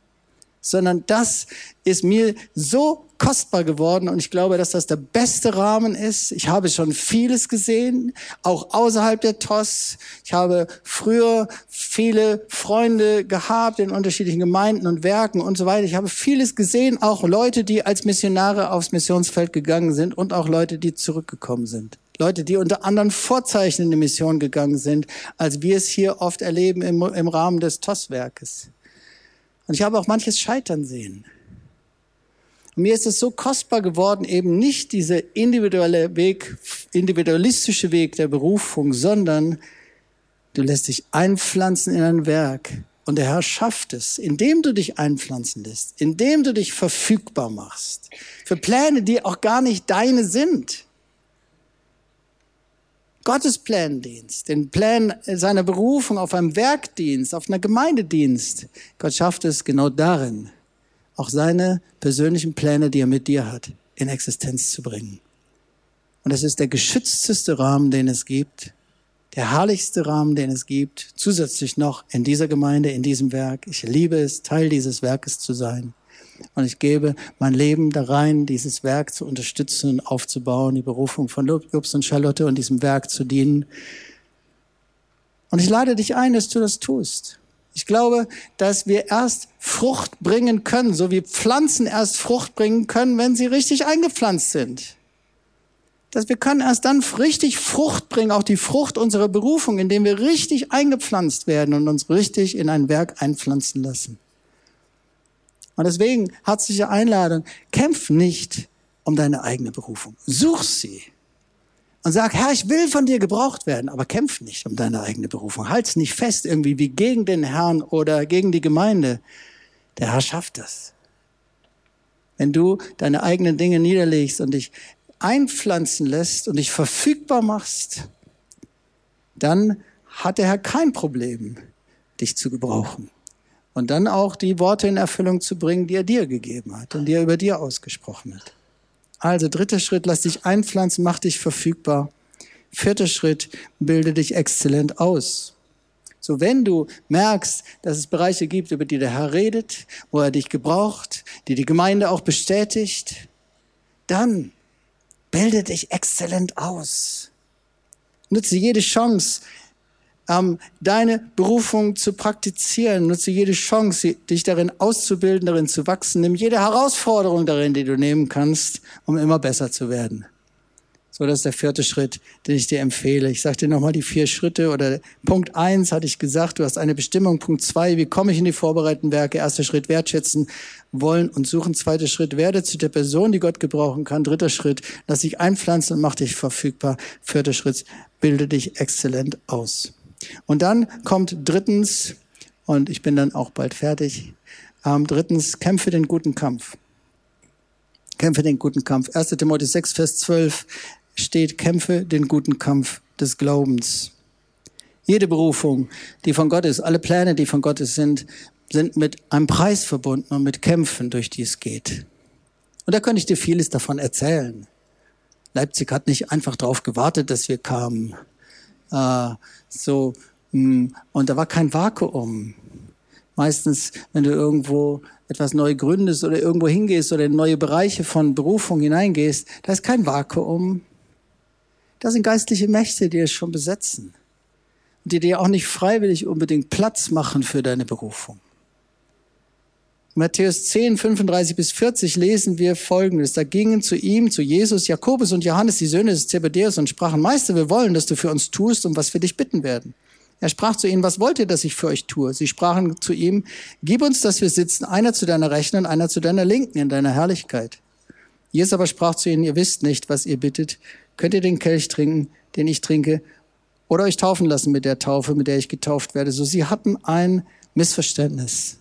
Sondern das ist mir so kostbar geworden und ich glaube, dass das der beste Rahmen ist. Ich habe schon vieles gesehen, auch außerhalb der TOS. Ich habe früher viele Freunde gehabt in unterschiedlichen Gemeinden und Werken und so weiter. Ich habe vieles gesehen, auch Leute, die als Missionare aufs Missionsfeld gegangen sind und auch Leute, die zurückgekommen sind. Leute, die unter anderen Vorzeichen in die Mission gegangen sind, als wir es hier oft erleben im, im Rahmen des TOS-Werkes. Und ich habe auch manches Scheitern sehen. Und mir ist es so kostbar geworden, eben nicht dieser individuelle Weg, individualistische Weg der Berufung, sondern du lässt dich einpflanzen in ein Werk. Und der Herr schafft es, indem du dich einpflanzen lässt, indem du dich verfügbar machst. Für Pläne, die auch gar nicht deine sind. Gottes Plandienst, den Plan seiner Berufung auf einem Werkdienst, auf einer Gemeindedienst. Gott schafft es genau darin, auch seine persönlichen Pläne, die er mit dir hat, in Existenz zu bringen. Und das ist der geschützteste Rahmen, den es gibt, der herrlichste Rahmen, den es gibt, zusätzlich noch in dieser Gemeinde, in diesem Werk. Ich liebe es, Teil dieses Werkes zu sein. Und ich gebe mein Leben da rein, dieses Werk zu unterstützen und aufzubauen, die Berufung von Jobs und Charlotte und diesem Werk zu dienen. Und ich lade dich ein, dass du das tust. Ich glaube, dass wir erst Frucht bringen können, so wie Pflanzen erst Frucht bringen können, wenn sie richtig eingepflanzt sind. Dass wir können erst dann richtig Frucht bringen, auch die Frucht unserer Berufung, indem wir richtig eingepflanzt werden und uns richtig in ein Werk einpflanzen lassen. Und deswegen herzliche Einladung, kämpf nicht um deine eigene Berufung. Such sie und sag, Herr, ich will von dir gebraucht werden, aber kämpf nicht um deine eigene Berufung. Halt's nicht fest irgendwie wie gegen den Herrn oder gegen die Gemeinde. Der Herr schafft das. Wenn du deine eigenen Dinge niederlegst und dich einpflanzen lässt und dich verfügbar machst, dann hat der Herr kein Problem, dich zu gebrauchen. Und dann auch die Worte in Erfüllung zu bringen, die er dir gegeben hat und die er über dir ausgesprochen hat. Also dritter Schritt, lass dich einpflanzen, mach dich verfügbar. Vierter Schritt, bilde dich exzellent aus. So, wenn du merkst, dass es Bereiche gibt, über die der Herr redet, wo er dich gebraucht, die die Gemeinde auch bestätigt, dann bilde dich exzellent aus. Nutze jede Chance, ähm, deine Berufung zu praktizieren. Nutze jede Chance, dich darin auszubilden, darin zu wachsen. Nimm jede Herausforderung darin, die du nehmen kannst, um immer besser zu werden. So, das ist der vierte Schritt, den ich dir empfehle. Ich sage dir nochmal die vier Schritte oder Punkt eins hatte ich gesagt, du hast eine Bestimmung. Punkt zwei, wie komme ich in die vorbereiteten Werke? Erster Schritt, wertschätzen wollen und suchen. Zweiter Schritt, werde zu der Person, die Gott gebrauchen kann. Dritter Schritt, lass dich einpflanzen und mach dich verfügbar. Vierter Schritt, bilde dich exzellent aus. Und dann kommt drittens, und ich bin dann auch bald fertig, ähm, drittens, kämpfe den guten Kampf. Kämpfe den guten Kampf. 1. Timotheus 6, Vers 12 steht, kämpfe den guten Kampf des Glaubens. Jede Berufung, die von Gott ist, alle Pläne, die von Gott sind, sind mit einem Preis verbunden und mit Kämpfen, durch die es geht. Und da könnte ich dir vieles davon erzählen. Leipzig hat nicht einfach darauf gewartet, dass wir kamen. Äh, so, hm, und da war kein Vakuum. Meistens, wenn du irgendwo etwas neu gründest oder irgendwo hingehst oder in neue Bereiche von Berufung hineingehst, da ist kein Vakuum. Da sind geistliche Mächte, die es schon besetzen. Und die dir auch nicht freiwillig unbedingt Platz machen für deine Berufung. Matthäus 10, 35 bis 40 lesen wir Folgendes. Da gingen zu ihm, zu Jesus, Jakobus und Johannes, die Söhne des Zebedäus, und sprachen, Meister, wir wollen, dass du für uns tust, um was wir dich bitten werden. Er sprach zu ihnen, was wollt ihr, dass ich für euch tue? Sie sprachen zu ihm, gib uns, dass wir sitzen, einer zu deiner Rechten und einer zu deiner Linken in deiner Herrlichkeit. Jesus aber sprach zu ihnen, ihr wisst nicht, was ihr bittet. Könnt ihr den Kelch trinken, den ich trinke, oder euch taufen lassen mit der Taufe, mit der ich getauft werde? So, sie hatten ein Missverständnis.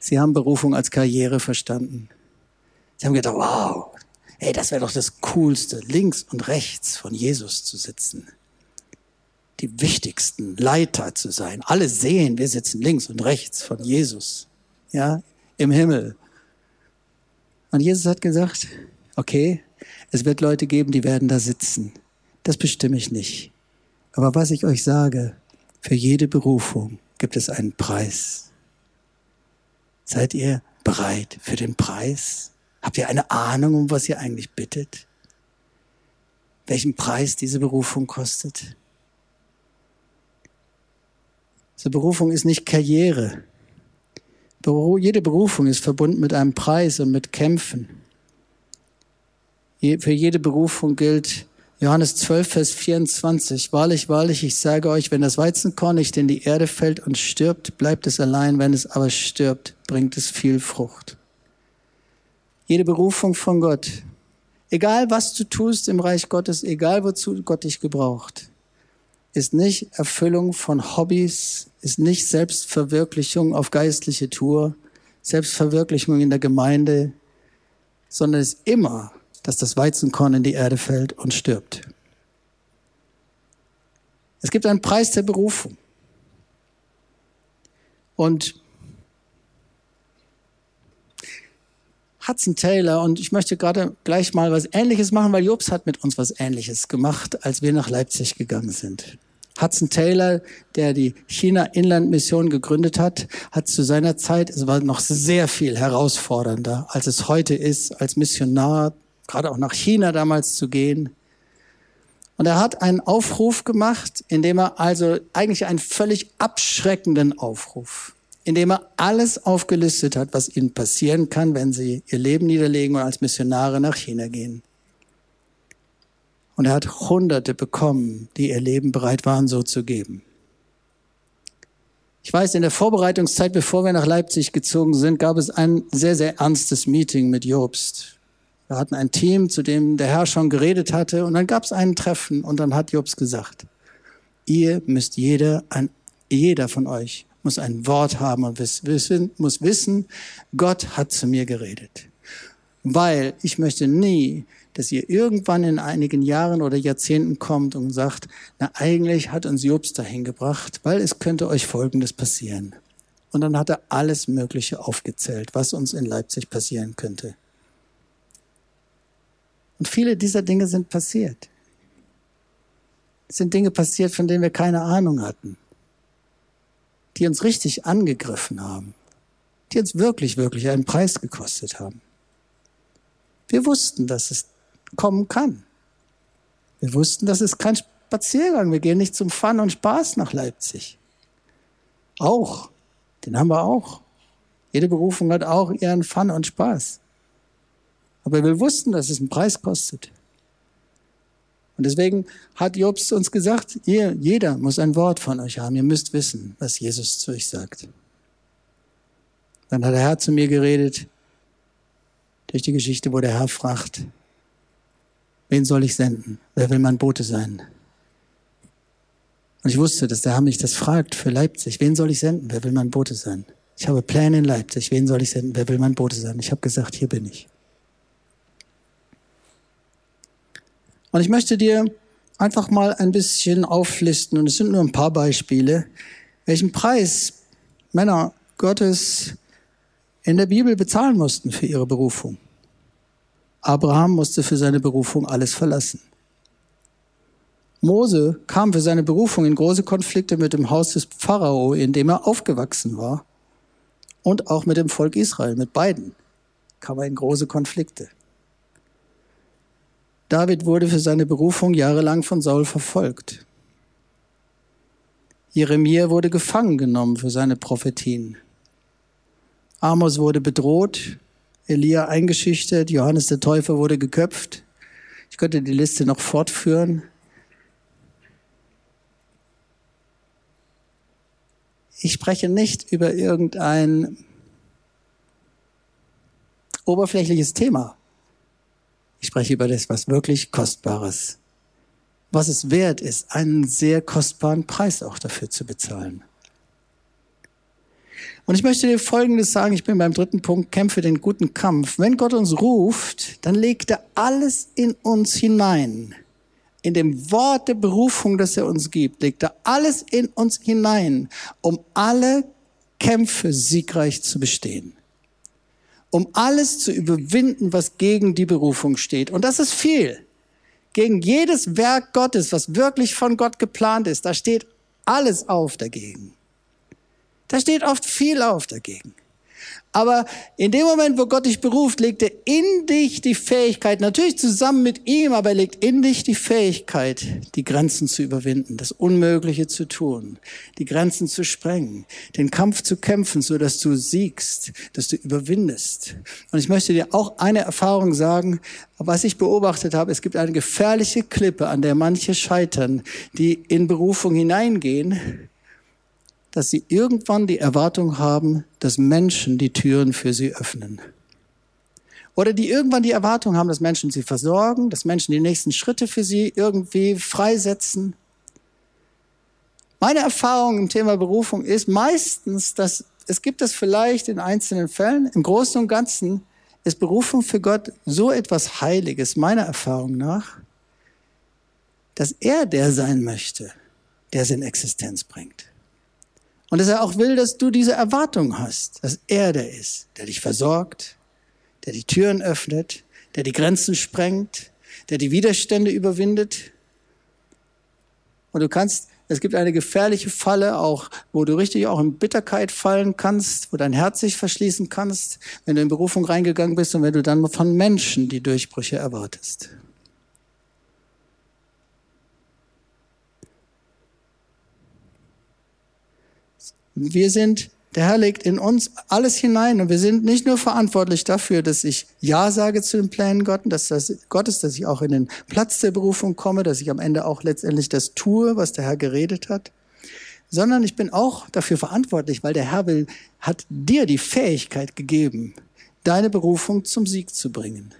Sie haben Berufung als Karriere verstanden. Sie haben gedacht, wow, ey, das wäre doch das Coolste, links und rechts von Jesus zu sitzen die wichtigsten Leiter zu sein. Alle sehen, wir sitzen links und rechts von Jesus, ja, im Himmel. Und Jesus hat gesagt, okay, es wird Leute geben, die werden da sitzen. Das bestimme ich nicht. Aber was ich euch sage, für jede Berufung gibt es einen Preis. Seid ihr bereit für den Preis? Habt ihr eine Ahnung, um was ihr eigentlich bittet? Welchen Preis diese Berufung kostet? So Berufung ist nicht Karriere. Jede Berufung ist verbunden mit einem Preis und mit Kämpfen. Für jede Berufung gilt Johannes 12, Vers 24. Wahrlich, wahrlich, ich sage euch, wenn das Weizenkorn nicht in die Erde fällt und stirbt, bleibt es allein. Wenn es aber stirbt, bringt es viel Frucht. Jede Berufung von Gott, egal was du tust im Reich Gottes, egal wozu Gott dich gebraucht, ist nicht Erfüllung von Hobbys, ist nicht Selbstverwirklichung auf geistliche Tour, Selbstverwirklichung in der Gemeinde, sondern ist immer, dass das Weizenkorn in die Erde fällt und stirbt. Es gibt einen Preis der Berufung. Und Hudson Taylor, und ich möchte gerade gleich mal was Ähnliches machen, weil Jobs hat mit uns was Ähnliches gemacht, als wir nach Leipzig gegangen sind. Hudson Taylor, der die China-Inland-Mission gegründet hat, hat zu seiner Zeit, es war noch sehr viel herausfordernder, als es heute ist, als Missionar, gerade auch nach China damals zu gehen. Und er hat einen Aufruf gemacht, in dem er also eigentlich einen völlig abschreckenden Aufruf, in dem er alles aufgelistet hat, was ihnen passieren kann, wenn sie ihr Leben niederlegen und als Missionare nach China gehen. Und er hat Hunderte bekommen, die ihr Leben bereit waren, so zu geben. Ich weiß, in der Vorbereitungszeit, bevor wir nach Leipzig gezogen sind, gab es ein sehr, sehr ernstes Meeting mit Jobst. Wir hatten ein Team, zu dem der Herr schon geredet hatte, und dann gab es ein Treffen, und dann hat Jobst gesagt, ihr müsst jeder, ein, jeder von euch muss ein Wort haben und wissen, muss wissen, Gott hat zu mir geredet. Weil ich möchte nie, dass ihr irgendwann in einigen Jahren oder Jahrzehnten kommt und sagt, na eigentlich hat uns Jobs dahin gebracht, weil es könnte euch Folgendes passieren. Und dann hat er alles Mögliche aufgezählt, was uns in Leipzig passieren könnte. Und viele dieser Dinge sind passiert. Es sind Dinge passiert, von denen wir keine Ahnung hatten, die uns richtig angegriffen haben, die uns wirklich, wirklich einen Preis gekostet haben. Wir wussten, dass es kommen kann. Wir wussten, das ist kein Spaziergang. Wir gehen nicht zum Fun und Spaß nach Leipzig. Auch. Den haben wir auch. Jede Berufung hat auch ihren Fun und Spaß. Aber wir wussten, dass es einen Preis kostet. Und deswegen hat Jobs uns gesagt, ihr, jeder muss ein Wort von euch haben. Ihr müsst wissen, was Jesus zu euch sagt. Dann hat der Herr zu mir geredet, durch die Geschichte, wo der Herr fragt, wen soll ich senden? Wer will mein Bote sein? Und ich wusste, dass der Herr mich das fragt für Leipzig. Wen soll ich senden? Wer will mein Bote sein? Ich habe Pläne in Leipzig. Wen soll ich senden? Wer will mein Bote sein? Ich habe gesagt, hier bin ich. Und ich möchte dir einfach mal ein bisschen auflisten, und es sind nur ein paar Beispiele, welchen Preis Männer Gottes in der Bibel bezahlen mussten für ihre Berufung. Abraham musste für seine Berufung alles verlassen. Mose kam für seine Berufung in große Konflikte mit dem Haus des Pharao, in dem er aufgewachsen war, und auch mit dem Volk Israel, mit beiden kam er in große Konflikte. David wurde für seine Berufung jahrelang von Saul verfolgt. Jeremia wurde gefangen genommen für seine Prophetien. Amos wurde bedroht Elia eingeschüchtert, Johannes der Täufer wurde geköpft. Ich könnte die Liste noch fortführen. ich spreche nicht über irgendein oberflächliches Thema. Ich spreche über das, was wirklich Kostbares. Was es wert ist, einen sehr kostbaren Preis auch dafür zu bezahlen. Und ich möchte dir Folgendes sagen, ich bin beim dritten Punkt, kämpfe den guten Kampf. Wenn Gott uns ruft, dann legt er alles in uns hinein. In dem Wort der Berufung, das er uns gibt, legt er alles in uns hinein, um alle Kämpfe siegreich zu bestehen um alles zu überwinden, was gegen die Berufung steht. Und das ist viel. Gegen jedes Werk Gottes, was wirklich von Gott geplant ist, da steht alles auf dagegen. Da steht oft viel auf dagegen. Aber in dem Moment, wo Gott dich beruft, legt er in dich die Fähigkeit, natürlich zusammen mit ihm, aber er legt in dich die Fähigkeit, die Grenzen zu überwinden, das Unmögliche zu tun, die Grenzen zu sprengen, den Kampf zu kämpfen, so dass du siegst, dass du überwindest. Und ich möchte dir auch eine Erfahrung sagen, was ich beobachtet habe, es gibt eine gefährliche Klippe, an der manche scheitern, die in Berufung hineingehen, dass sie irgendwann die Erwartung haben, dass Menschen die Türen für sie öffnen. Oder die irgendwann die Erwartung haben, dass Menschen sie versorgen, dass Menschen die nächsten Schritte für sie irgendwie freisetzen. Meine Erfahrung im Thema Berufung ist meistens, dass es gibt es vielleicht in einzelnen Fällen, im Großen und Ganzen ist Berufung für Gott so etwas Heiliges, meiner Erfahrung nach, dass er der sein möchte, der es in Existenz bringt. Und dass er auch will, dass du diese Erwartung hast, dass er der ist, der dich versorgt, der die Türen öffnet, der die Grenzen sprengt, der die Widerstände überwindet. Und du kannst, es gibt eine gefährliche Falle auch, wo du richtig auch in Bitterkeit fallen kannst, wo dein Herz sich verschließen kannst, wenn du in Berufung reingegangen bist und wenn du dann von Menschen die Durchbrüche erwartest. Wir sind, der Herr legt in uns alles hinein und wir sind nicht nur verantwortlich dafür, dass ich Ja sage zu den Plänen Gottes, dass das Gottes, dass ich auch in den Platz der Berufung komme, dass ich am Ende auch letztendlich das tue, was der Herr geredet hat, sondern ich bin auch dafür verantwortlich, weil der Herr will, hat dir die Fähigkeit gegeben, deine Berufung zum Sieg zu bringen.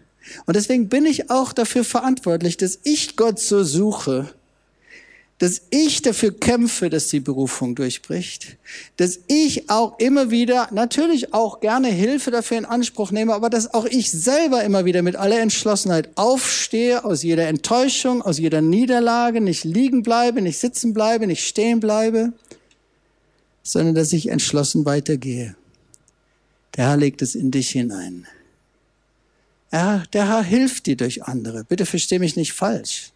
Und deswegen bin ich auch dafür verantwortlich, dass ich Gott so suche, dass ich dafür kämpfe, dass die Berufung durchbricht, dass ich auch immer wieder, natürlich auch gerne Hilfe dafür in Anspruch nehme, aber dass auch ich selber immer wieder mit aller Entschlossenheit aufstehe, aus jeder Enttäuschung, aus jeder Niederlage, nicht liegen bleibe, nicht sitzen bleibe, nicht stehen bleibe, sondern dass ich entschlossen weitergehe. Der Herr legt es in dich hinein. Ja, der Herr hilft dir durch andere. Bitte versteh mich nicht falsch.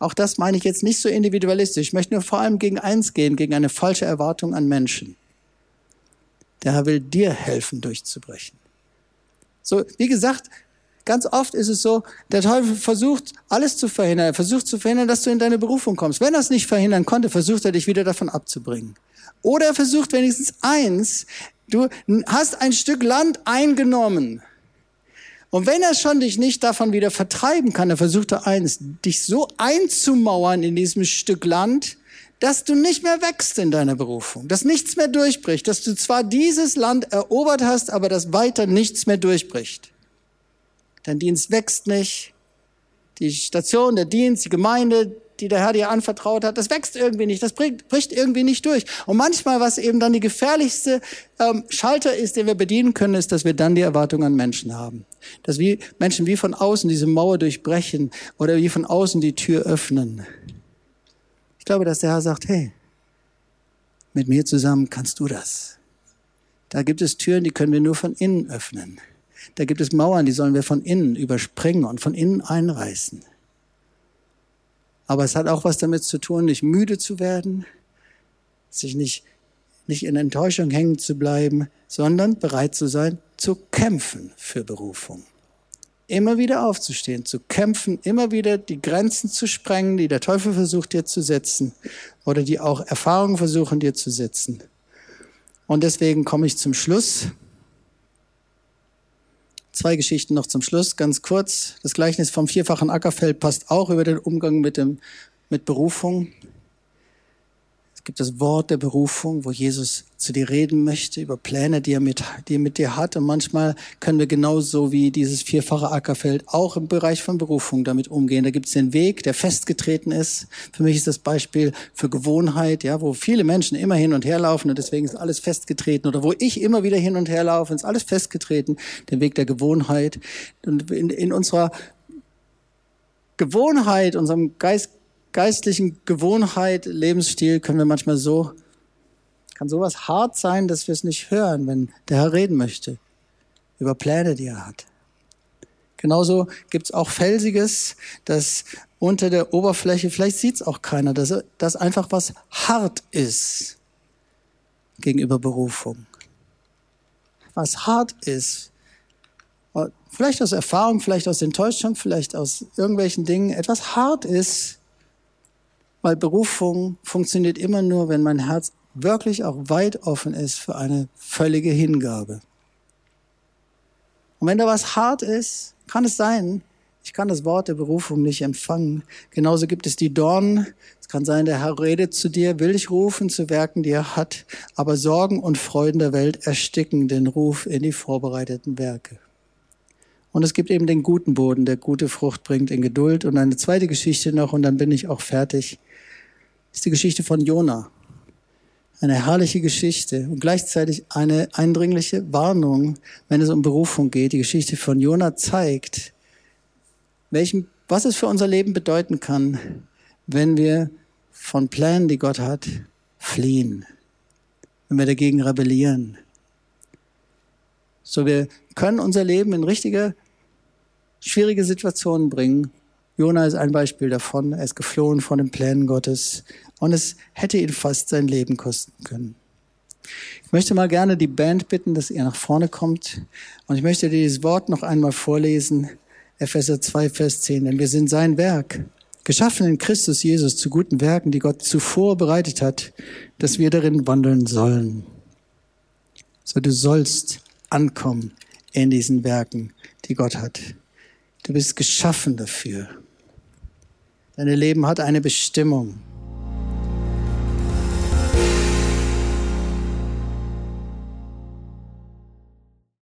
Auch das meine ich jetzt nicht so individualistisch. Ich möchte nur vor allem gegen eins gehen, gegen eine falsche Erwartung an Menschen. Der Herr will dir helfen, durchzubrechen. So, wie gesagt, ganz oft ist es so, der Teufel versucht, alles zu verhindern. Er versucht zu verhindern, dass du in deine Berufung kommst. Wenn er es nicht verhindern konnte, versucht er dich wieder davon abzubringen. Oder er versucht wenigstens eins, du hast ein Stück Land eingenommen und wenn er schon dich nicht davon wieder vertreiben kann, dann versucht er eins, dich so einzumauern in diesem Stück Land, dass du nicht mehr wächst in deiner Berufung, dass nichts mehr durchbricht, dass du zwar dieses Land erobert hast, aber dass weiter nichts mehr durchbricht. Dein Dienst wächst nicht, die Station, der Dienst, die Gemeinde, die der Herr dir anvertraut hat, das wächst irgendwie nicht, das bricht, bricht irgendwie nicht durch. Und manchmal, was eben dann die gefährlichste ähm, Schalter ist, den wir bedienen können, ist, dass wir dann die Erwartung an Menschen haben. Dass wir Menschen wie von außen diese Mauer durchbrechen oder wie von außen die Tür öffnen. Ich glaube, dass der Herr sagt, hey, mit mir zusammen kannst du das. Da gibt es Türen, die können wir nur von innen öffnen. Da gibt es Mauern, die sollen wir von innen überspringen und von innen einreißen. Aber es hat auch was damit zu tun, nicht müde zu werden, sich nicht, nicht in Enttäuschung hängen zu bleiben, sondern bereit zu sein, zu kämpfen für Berufung. Immer wieder aufzustehen, zu kämpfen, immer wieder die Grenzen zu sprengen, die der Teufel versucht dir zu setzen oder die auch Erfahrungen versuchen dir zu setzen. Und deswegen komme ich zum Schluss. Zwei Geschichten noch zum Schluss, ganz kurz. Das Gleichnis vom vierfachen Ackerfeld passt auch über den Umgang mit, dem, mit Berufung. Gibt das Wort der Berufung, wo Jesus zu dir reden möchte über Pläne, die er mit, die er mit dir hat. Und manchmal können wir genauso wie dieses vierfache Ackerfeld auch im Bereich von Berufung damit umgehen. Da gibt es den Weg, der festgetreten ist. Für mich ist das Beispiel für Gewohnheit, ja, wo viele Menschen immer hin und her laufen und deswegen ist alles festgetreten. Oder wo ich immer wieder hin und her laufe, ist alles festgetreten. Der Weg der Gewohnheit. Und in, in unserer Gewohnheit, unserem Geist, geistlichen Gewohnheit, Lebensstil können wir manchmal so, kann sowas hart sein, dass wir es nicht hören, wenn der Herr reden möchte über Pläne, die er hat. Genauso gibt's auch Felsiges, das unter der Oberfläche, vielleicht sieht's auch keiner, dass das einfach was hart ist gegenüber Berufung. Was hart ist, vielleicht aus Erfahrung, vielleicht aus Enttäuschung, vielleicht aus irgendwelchen Dingen, etwas hart ist, weil Berufung funktioniert immer nur, wenn mein Herz wirklich auch weit offen ist für eine völlige Hingabe. Und wenn da was hart ist, kann es sein, ich kann das Wort der Berufung nicht empfangen. Genauso gibt es die Dornen. Es kann sein, der Herr redet zu dir, will dich rufen zu Werken, die er hat, aber Sorgen und Freuden der Welt ersticken den Ruf in die vorbereiteten Werke. Und es gibt eben den guten Boden, der gute Frucht bringt in Geduld. Und eine zweite Geschichte noch, und dann bin ich auch fertig ist die Geschichte von Jona. Eine herrliche Geschichte und gleichzeitig eine eindringliche Warnung, wenn es um Berufung geht. Die Geschichte von Jona zeigt, welchen, was es für unser Leben bedeuten kann, wenn wir von Plänen, die Gott hat, fliehen, wenn wir dagegen rebellieren. So, wir können unser Leben in richtige, schwierige Situationen bringen, Jona ist ein Beispiel davon. Er ist geflohen von den Plänen Gottes und es hätte ihn fast sein Leben kosten können. Ich möchte mal gerne die Band bitten, dass ihr nach vorne kommt und ich möchte dir dieses Wort noch einmal vorlesen. Epheser 2, Vers 10. Denn wir sind sein Werk, geschaffen in Christus Jesus zu guten Werken, die Gott zuvor bereitet hat, dass wir darin wandeln sollen. So du sollst ankommen in diesen Werken, die Gott hat. Du bist geschaffen dafür. Dein Leben hat eine Bestimmung.